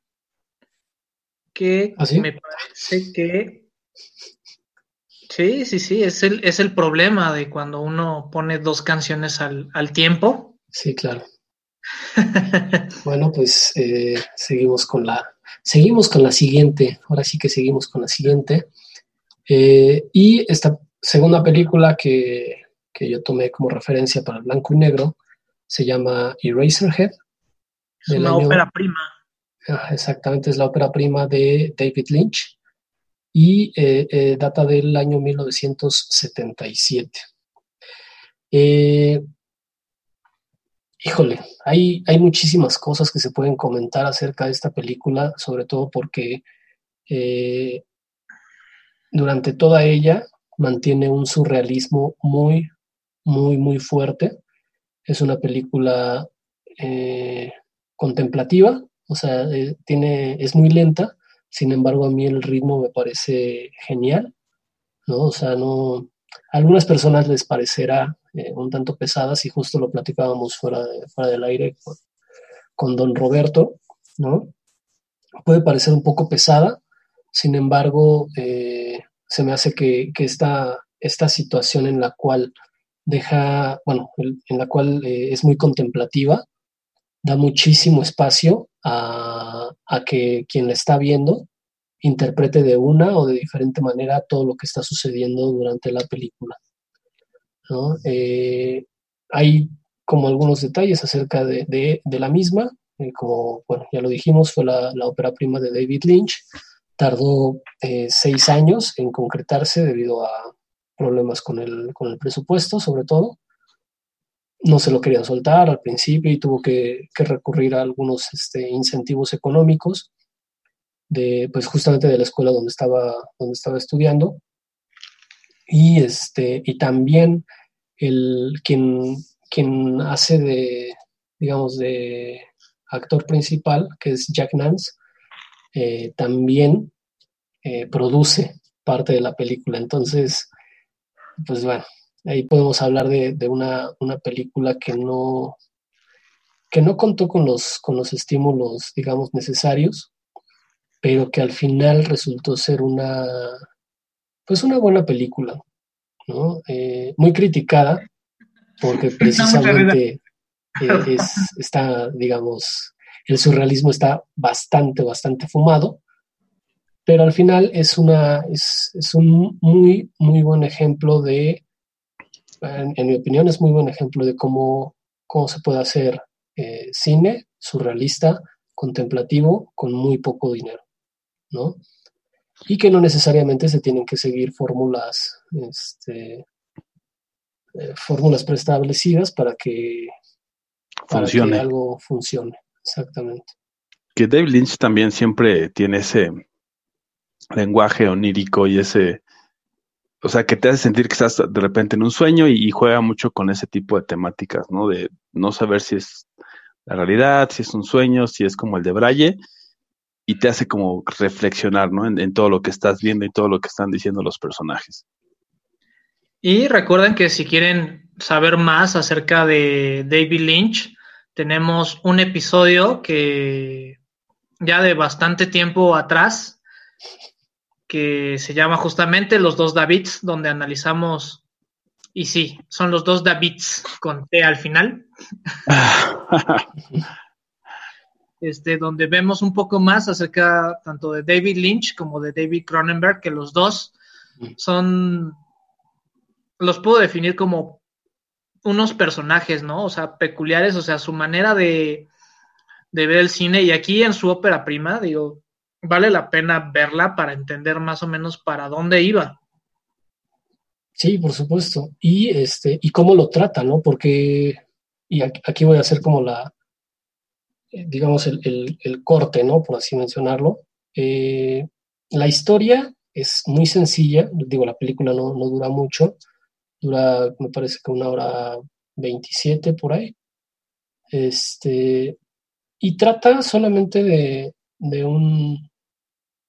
que ¿Ah, me parece que sí, sí, sí, es el, es el problema de cuando uno pone dos canciones al, al tiempo. Sí, claro. [LAUGHS] bueno, pues eh, seguimos con la seguimos con la siguiente. Ahora sí que seguimos con la siguiente. Eh, y esta segunda película que, yo tomé como referencia para el blanco y negro se llama Eraserhead. Es una ópera prima. Ah, exactamente, es la ópera prima de David Lynch y eh, data del año 1977. Eh, Híjole, hay, hay muchísimas cosas que se pueden comentar acerca de esta película, sobre todo porque eh, durante toda ella mantiene un surrealismo muy, muy, muy fuerte. Es una película eh, contemplativa, o sea, eh, tiene, es muy lenta, sin embargo a mí el ritmo me parece genial, ¿no? O sea, no, a algunas personas les parecerá eh, un tanto pesadas y justo lo platicábamos fuera, fuera del aire con, don Roberto, ¿no? Puede parecer un poco pesada, sin embargo, eh, se me hace que, esta, esta, situación en la cual deja, bueno, en la cual eh, es muy contemplativa, da muchísimo espacio a, a que quien la está viendo interprete de una o de diferente manera todo lo que está sucediendo durante la película. Eh, hay como algunos detalles acerca de, la misma, eh, como bueno, ya lo dijimos, fue la, ópera prima de David Lynch, tardó seis años en concretarse debido a problemas con el, con el presupuesto, sobre todo. No se lo querían soltar al principio y tuvo que, recurrir a algunos este, incentivos económicos de, pues justamente de la escuela donde estaba, donde estaba estudiando. Y, este, y también el, quien, quien hace de, digamos, de actor principal, que es Jack Nance, eh, también eh, produce parte de la película. Entonces, pues bueno, ahí podemos hablar de, una, una, película que no, que no contó con los, con los estímulos, digamos, necesarios pero que al final resultó ser una, pues una buena película, ¿no? Eh, muy criticada, porque precisamente eh, está, digamos, el surrealismo está bastante, bastante fumado, pero al final es, una, es, es un muy, muy buen ejemplo de, en, mi opinión, es muy buen ejemplo de cómo, cómo se puede hacer eh, cine surrealista, contemplativo, con muy poco dinero, ¿no? Y que no necesariamente se tienen que seguir fórmulas, este, eh, fórmulas preestablecidas para que, para que algo funcione, exactamente. Que David Lynch también siempre tiene ese, lenguaje onírico y ese, o sea, que te hace sentir que estás de repente en un sueño y, juega mucho con ese tipo de temáticas, ¿no? De no saber si es la realidad, si es un sueño, si es como el de Braille, y te hace como reflexionar, ¿no? En, todo lo que estás viendo y todo lo que están diciendo los personajes. Y recuerden que si quieren saber más acerca de David Lynch, tenemos un episodio que ya de bastante tiempo atrás que se llama justamente Los dos Davids, donde analizamos, y sí, son los dos Davids con T al final. [LAUGHS] este, donde vemos un poco más acerca tanto de David Lynch como de David Cronenberg, que los dos son, los puedo definir como unos personajes, ¿no? O sea, peculiares, o sea, su manera de, de ver el cine, y aquí en su ópera prima, digo, vale la pena verla para entender más o menos para dónde iba. Sí, por supuesto. Y este, y cómo lo trata, ¿no? Porque, y aquí voy a hacer como la, eh, digamos, el, corte, ¿no? Por así mencionarlo. Eh, la historia es muy sencilla, digo, la película no, no dura mucho, dura, me parece que una hora 27 por ahí. Este, y trata solamente de, de un,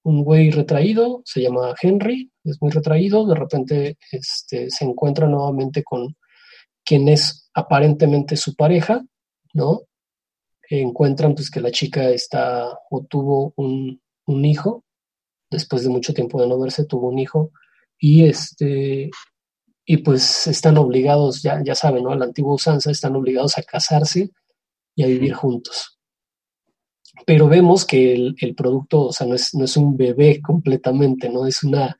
un güey retraído, se llama Henry, es muy retraído, de repente este, se encuentra nuevamente con quien es aparentemente su pareja, ¿no? Encuentran pues que la chica está o tuvo un, hijo, después de mucho tiempo de no verse, tuvo un hijo, y este, y pues están obligados, ya, ya saben, ¿no? A la antigua usanza, están obligados a casarse y a vivir juntos pero vemos que el, producto, o sea, no es, no es, un bebé completamente, ¿no? Es una,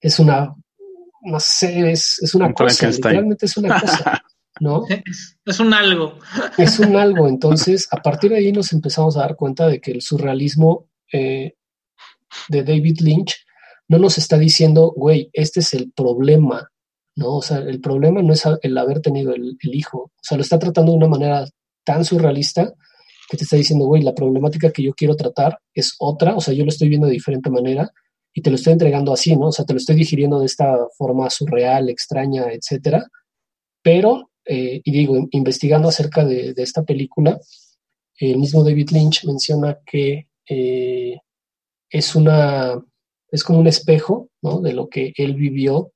es una, no sé, es, es una cosa, literalmente es una cosa, [LAUGHS] ¿no? Es, un algo. [LAUGHS] Es un algo, entonces, a partir de ahí nos empezamos a dar cuenta de que el surrealismo eh, de David Lynch no nos está diciendo, güey, este es el problema, ¿no? O sea, el problema no es el haber tenido el, el hijo, o sea, lo está tratando de una manera tan surrealista que te está diciendo, güey, la problemática que yo quiero tratar es otra, o sea, yo lo estoy viendo de diferente manera y te lo estoy entregando así, ¿no? O sea, te lo estoy digiriendo de esta forma surreal, extraña, etcétera. Pero, eh, y digo, investigando acerca de, esta película, el mismo David Lynch menciona que eh, es una, es como un espejo, ¿no? De lo que él vivió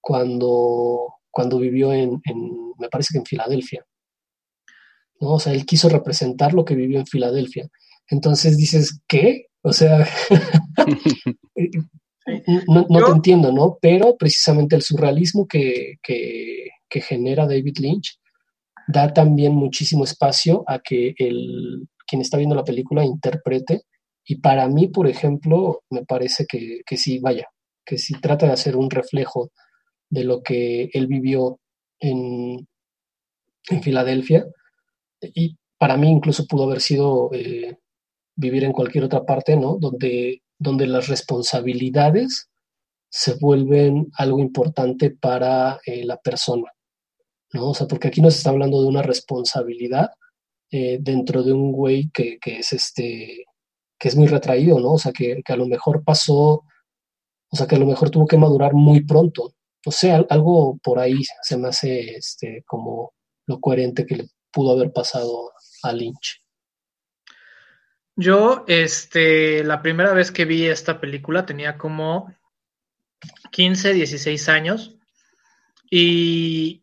cuando, cuando vivió en, en me parece que en Filadelfia. ¿No? O sea, él quiso representar lo que vivió en Filadelfia. Entonces dices, ¿qué? O sea, [LAUGHS] no, te entiendo, ¿no? Pero precisamente el surrealismo que, genera David Lynch da también muchísimo espacio a que el, quien está viendo la película interprete. Y para mí, por ejemplo, me parece que, que sí, vaya, que sí trata de hacer un reflejo de lo que él vivió en, en Filadelfia, y para mí incluso pudo haber sido eh, vivir en cualquier otra parte, ¿no? Donde, donde las responsabilidades se vuelven algo importante para eh, la persona, ¿no? O sea, porque aquí nos está hablando de una responsabilidad eh, dentro de un güey que, es este, que es muy retraído, ¿no? O sea, que, a lo mejor pasó, o sea, que a lo mejor tuvo que madurar muy pronto. O sea, algo por ahí se me hace este, como lo coherente que le pudo haber pasado a Lynch? Yo, este, la primera vez que vi esta película tenía como 15, 16 años y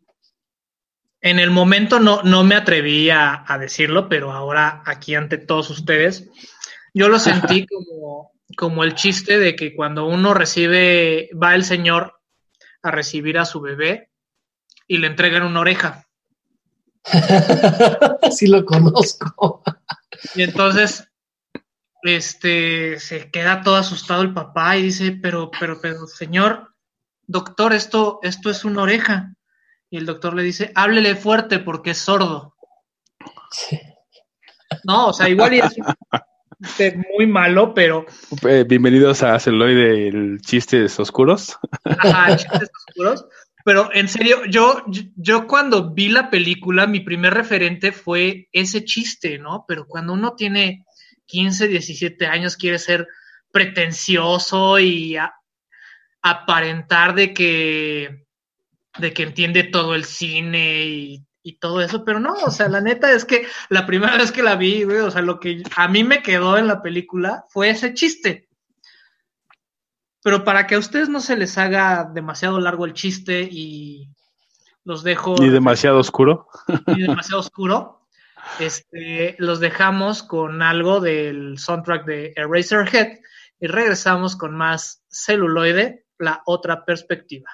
en el momento no, no me atreví a, decirlo, pero ahora aquí ante todos ustedes, yo lo sentí [LAUGHS] como, como el chiste de que cuando uno recibe, va el señor a recibir a su bebé y le entregan una oreja. [LAUGHS] sí lo conozco. Y entonces, este, se queda todo asustado el papá y dice, pero, pero, pero, señor, doctor, esto, esto es una oreja. Y el doctor le dice, háblele fuerte porque es sordo. No, o sea, igual es muy malo, pero. Eh, bienvenidos a Celoide, el chistes oscuros. Ajá, chistes oscuros. Pero en serio, yo, yo cuando vi la película, mi primer referente fue ese chiste, ¿no? Pero cuando uno tiene 15, 17 años, quiere ser pretencioso y aparentar de que, de que entiende todo el cine y, todo eso, pero no, o sea, la neta es que la primera vez que la vi, güey, o sea, lo que a mí me quedó en la película fue ese chiste. Pero para que a ustedes no se les haga demasiado largo el chiste y los dejo. Ni demasiado oscuro. [LAUGHS] Ni demasiado oscuro. Este, los dejamos con algo del soundtrack de Eraserhead y regresamos con más celuloide, la otra perspectiva.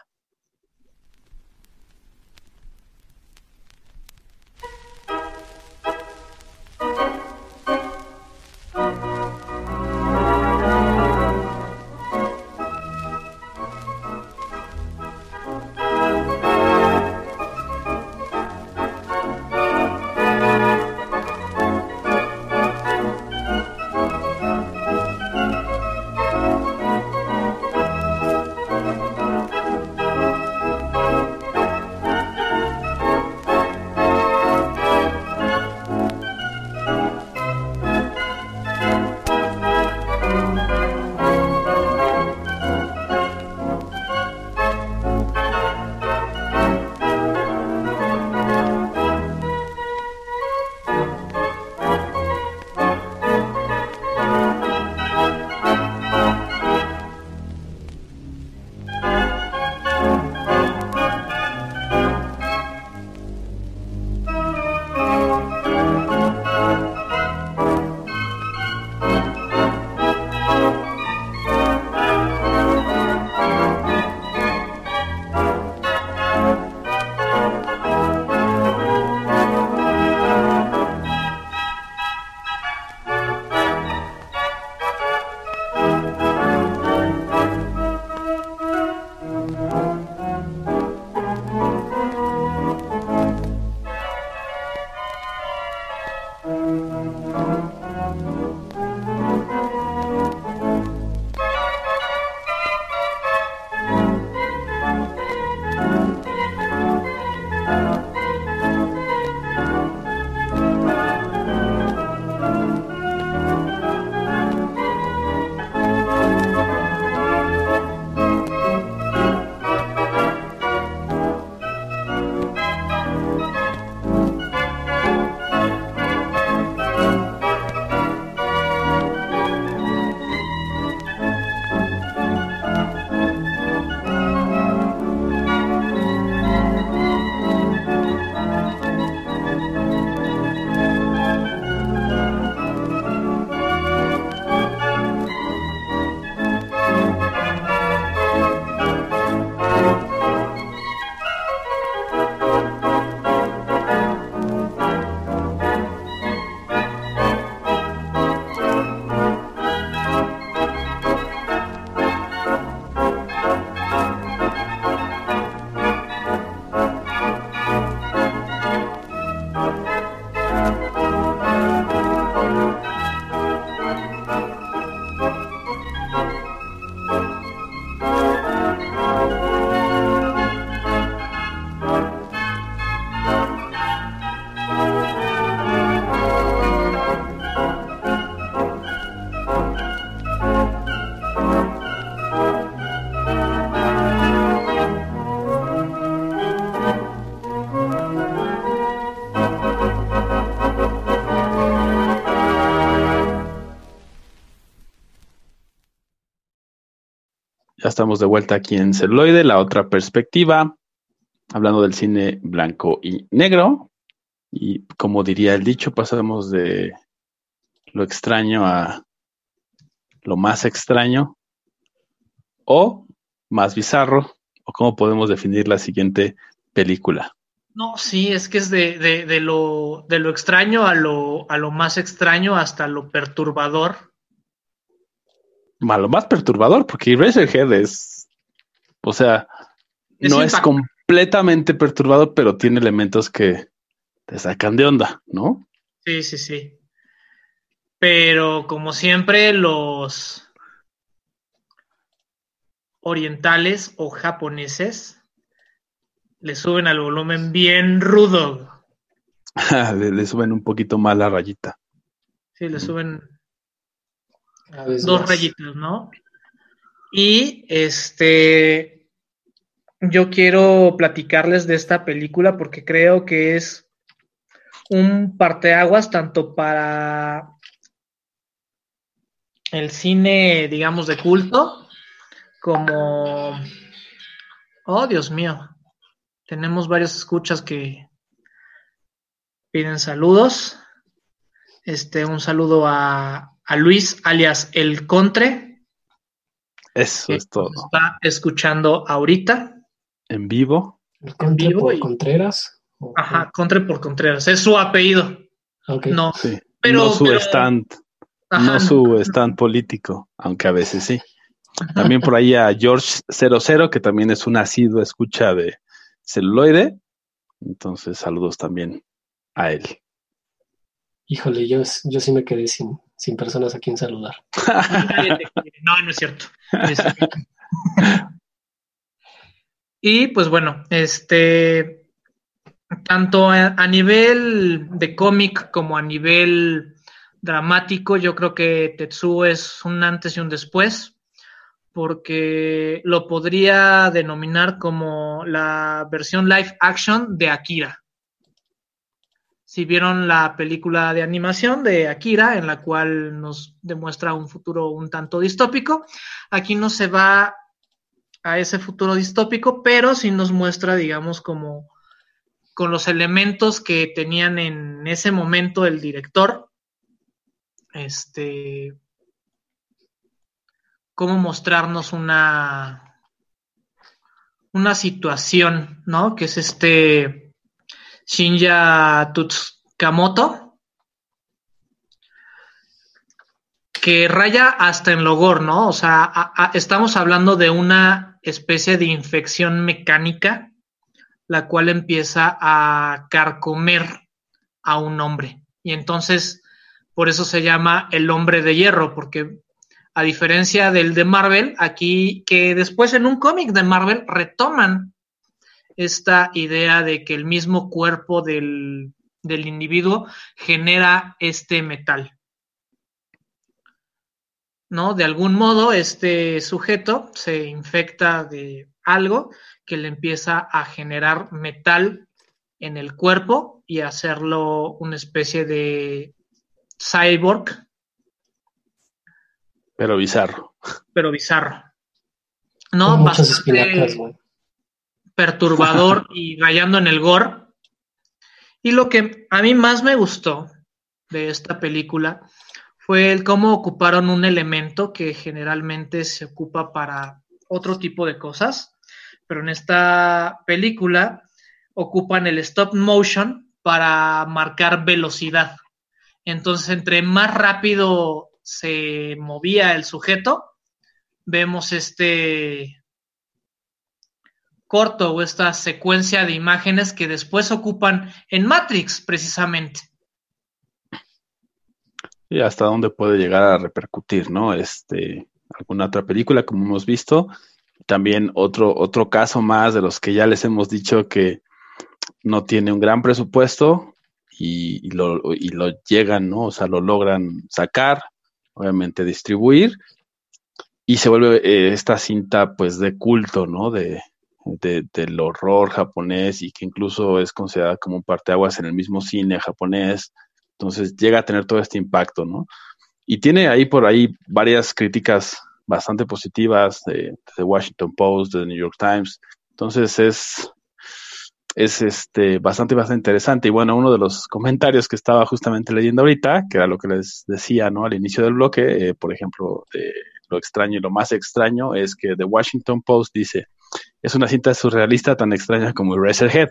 Estamos de vuelta aquí en Celuloide, la otra perspectiva, hablando del cine blanco y negro. Y como diría el dicho, pasamos de lo extraño a lo más extraño o más bizarro, o cómo podemos definir la siguiente película. No, sí, es que es de, de, lo, de lo extraño a lo, a lo más extraño hasta lo perturbador malo, más perturbador, porque Eraserhead es, o sea, no es completamente perturbador, pero tiene elementos que te sacan de onda, ¿no? Sí, sí, sí. Pero como siempre, los orientales o japoneses le suben al volumen bien rudo. [LAUGHS] le, suben un poquito más la rayita. Sí, le suben dos rayitas, ¿no? Y este, yo quiero platicarles de esta película porque creo que es un parteaguas tanto para el cine, digamos, de culto, como... Oh, Dios mío. Tenemos varios escuchas que piden saludos. Este, un saludo a, Luis, alias El Contre. Eso es todo. Está escuchando ahorita. En vivo. El Contre por Contreras. Ajá, Contre por Contreras. Es su apellido. No, pero, no su stand. no su stand político, aunque a veces sí. También por ahí a George00, que también es un asiduo escucha de celuloide. Entonces, saludos también a él. Híjole, yo, yo sí me quedé sin, sin personas a quien saludar. [LAUGHS] no, no es cierto. y pues bueno, este tanto a, nivel de cómic como a nivel dramático, yo creo que Tetsuo es un antes y un después, porque lo podría denominar como la versión live action de Akira si vieron la película de animación de Akira, en la cual nos demuestra un futuro un tanto distópico, aquí no se va a ese futuro distópico, pero sí nos muestra, digamos, como con los elementos que tenían en ese momento el director, este, cómo mostrarnos una, una situación, ¿no? Que es este, Shinya Tutsukamoto, que raya hasta en logor, ¿no? O sea, estamos hablando de una especie de infección mecánica, la cual empieza a carcomer a un hombre. Y entonces, por eso se llama el hombre de hierro, porque a diferencia del de Marvel, aquí que después en un cómic de Marvel retoman esta idea de que el mismo cuerpo del, individuo genera este metal. ¿No? De algún modo, este sujeto se infecta de algo que le empieza a generar metal en el cuerpo y hacerlo una especie de cyborg. Pero bizarro. Pero bizarro. ¿No? Bastante, perturbador [LAUGHS] y rayando en el gore. Y lo que a mí más me gustó de esta película fue el cómo ocuparon un elemento que generalmente se ocupa para otro tipo de cosas, pero en esta película ocupan el stop motion para marcar velocidad. Entonces, entre más rápido se movía el sujeto, vemos este corto o esta secuencia de imágenes que después ocupan en Matrix precisamente. Y hasta dónde puede llegar a repercutir, ¿no? Este, alguna otra película como hemos visto. También otro, otro caso más de los que ya les hemos dicho que no tiene un gran presupuesto y, lo, y lo llegan, ¿no? O sea, lo logran sacar, obviamente distribuir y se vuelve eh, esta cinta pues de culto, ¿no? De, del horror japonés y que incluso es considerada como un parteaguas en el mismo cine japonés. Entonces llega a tener todo este impacto, ¿no? Y tiene ahí por ahí varias críticas bastante positivas de, The Washington Post, de New York Times. Entonces es, es este, bastante, bastante interesante. Y bueno, uno de los comentarios que estaba justamente leyendo ahorita, que era lo que les decía, ¿no? Al inicio del bloque, eh, por ejemplo, de lo extraño y lo más extraño es que The Washington Post dice, es una cinta surrealista tan extraña como Razorhead.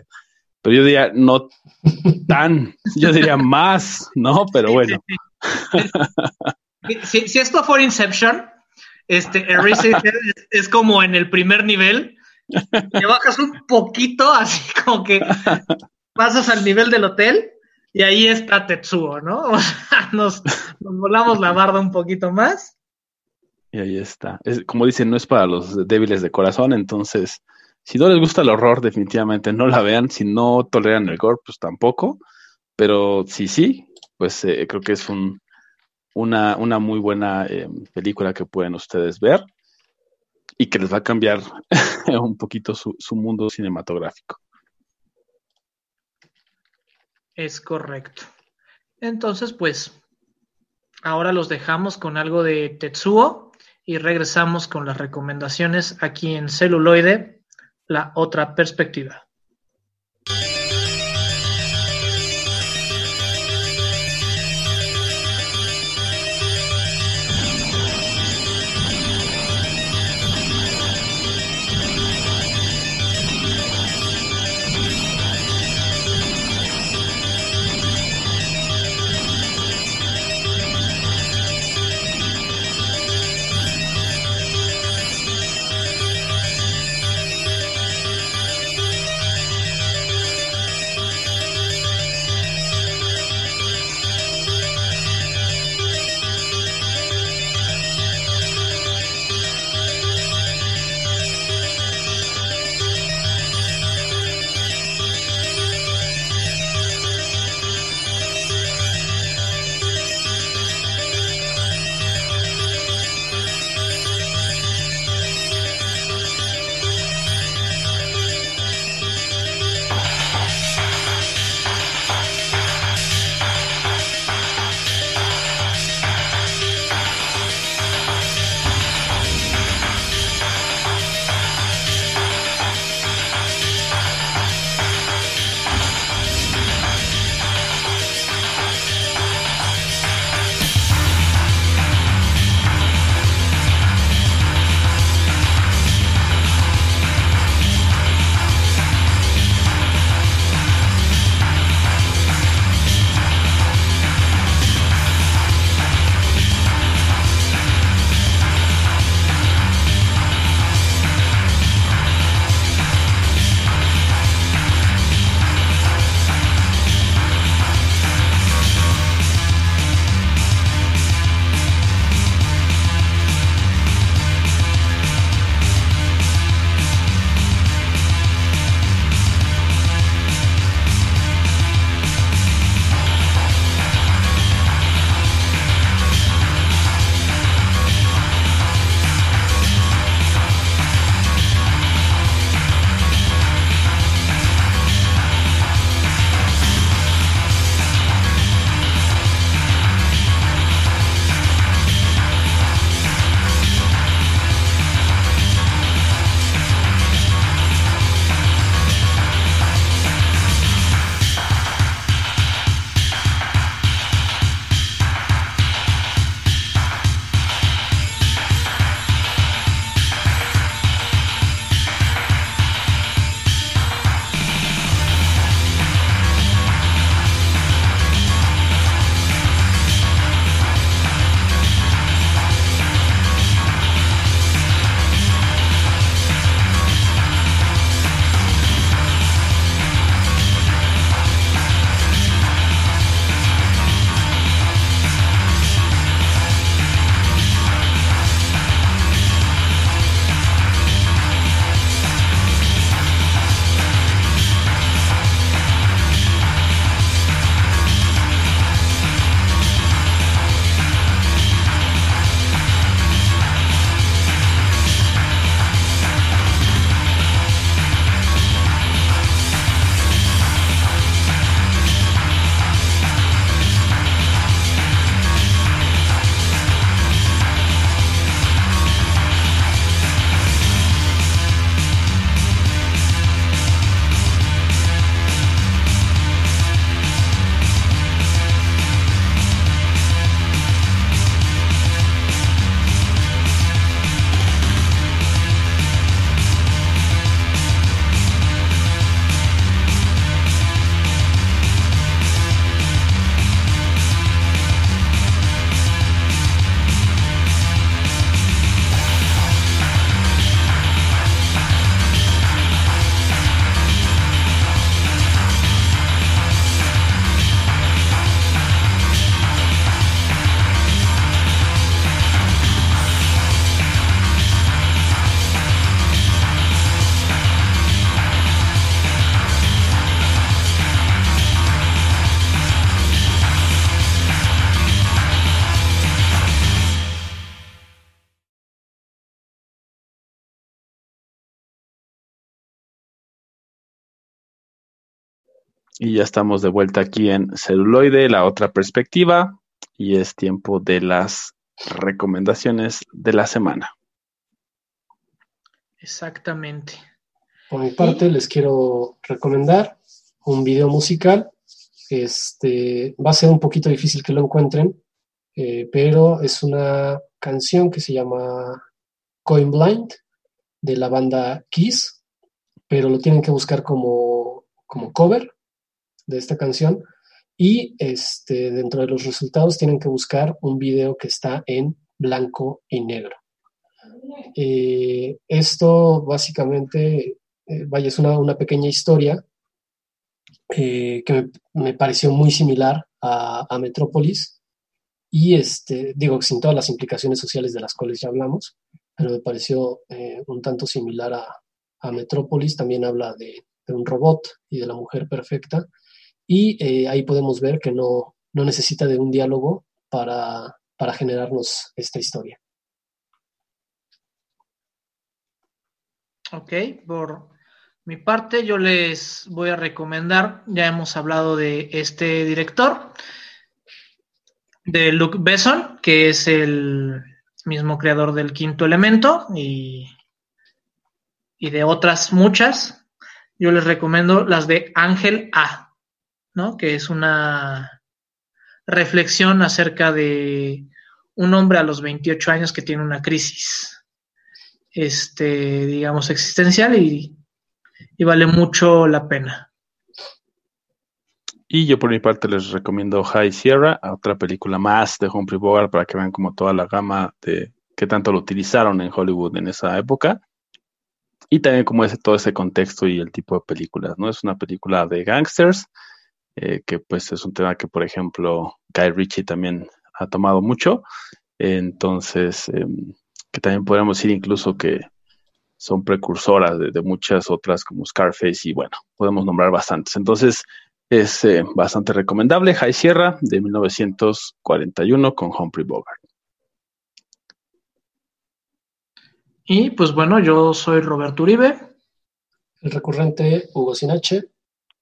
Pero yo diría, no [LAUGHS] tan, yo diría más, ¿no? Pero bueno. [LAUGHS] Si, esto fuera Inception, Este, es, como en el primer nivel, te bajas un poquito, así como que pasas al nivel del hotel y ahí está Tetsuo, ¿no? [LAUGHS] O sea, nos, volamos la barda un poquito más. Y ahí está. como dicen, no es para los débiles de corazón, entonces, si no les gusta el horror, definitivamente no la vean. Si no toleran el gore, pues tampoco. Pero si sí, pues eh, creo que es un, una, una muy buena eh, película que pueden ustedes ver y que les va a cambiar [LAUGHS] un poquito su, su mundo cinematográfico. Es correcto. Entonces, pues, ahora los dejamos con algo de Tetsuo y regresamos con las recomendaciones aquí en celuloide, la otra perspectiva. Y ya estamos de vuelta aquí en celuloide, la otra perspectiva, y es tiempo de las recomendaciones de la semana. Exactamente. Por mi parte, les quiero recomendar un video musical. Este va a ser un poquito difícil que lo encuentren, eh, pero es una canción que se llama Coin Blind de la banda Kiss, pero lo tienen que buscar como, como cover de esta canción. Y este, dentro de los resultados tienen que buscar un video que está en blanco y negro. Eh, esto básicamente, eh, vaya, es una, pequeña historia eh, que me, pareció muy similar a, a Metrópolis y este, digo, sin todas las implicaciones sociales de las cuales ya hablamos, pero me pareció un tanto similar a, a Metrópolis. También habla de, de, un robot y de la mujer perfecta y ahí podemos ver que no, no necesita de un diálogo para, para generarnos esta historia. Ok, por mi parte yo les voy a recomendar, ya hemos hablado de este director, de Luke Besson, que es el mismo creador del quinto elemento y, y de otras muchas. Yo les recomiendo las de Ángel A, ¿no? que es una reflexión acerca de un hombre a los 28 años que tiene una crisis, este, digamos, existencial y, vale mucho la pena. Y yo por mi parte les recomiendo High Sierra, otra película más de Humphrey Bogart para que vean como toda la gama de que tanto lo utilizaron en Hollywood en esa época. Y también como ese, todo ese contexto y el tipo de películas, ¿no? Es una película de gangsters, eh, que pues es un tema que, por ejemplo, Guy Ritchie también ha tomado mucho. Entonces, em, que también podríamos decir incluso que son precursoras de, muchas otras como Scarface y bueno, podemos nombrar bastantes. Entonces, es eh, bastante recomendable. High Sierra de 1941 con Humphrey Bogart. Y pues bueno, yo soy Roberto Uribe. El recurrente Hugo Sinache.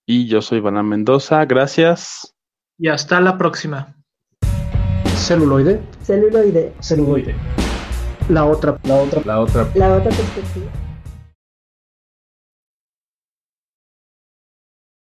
Y yo soy Ivana Mendoza, gracias. Y hasta la próxima. Celuloide. Celuloide. Celuloide. La otra. La otra. La otra. La otra perspectiva.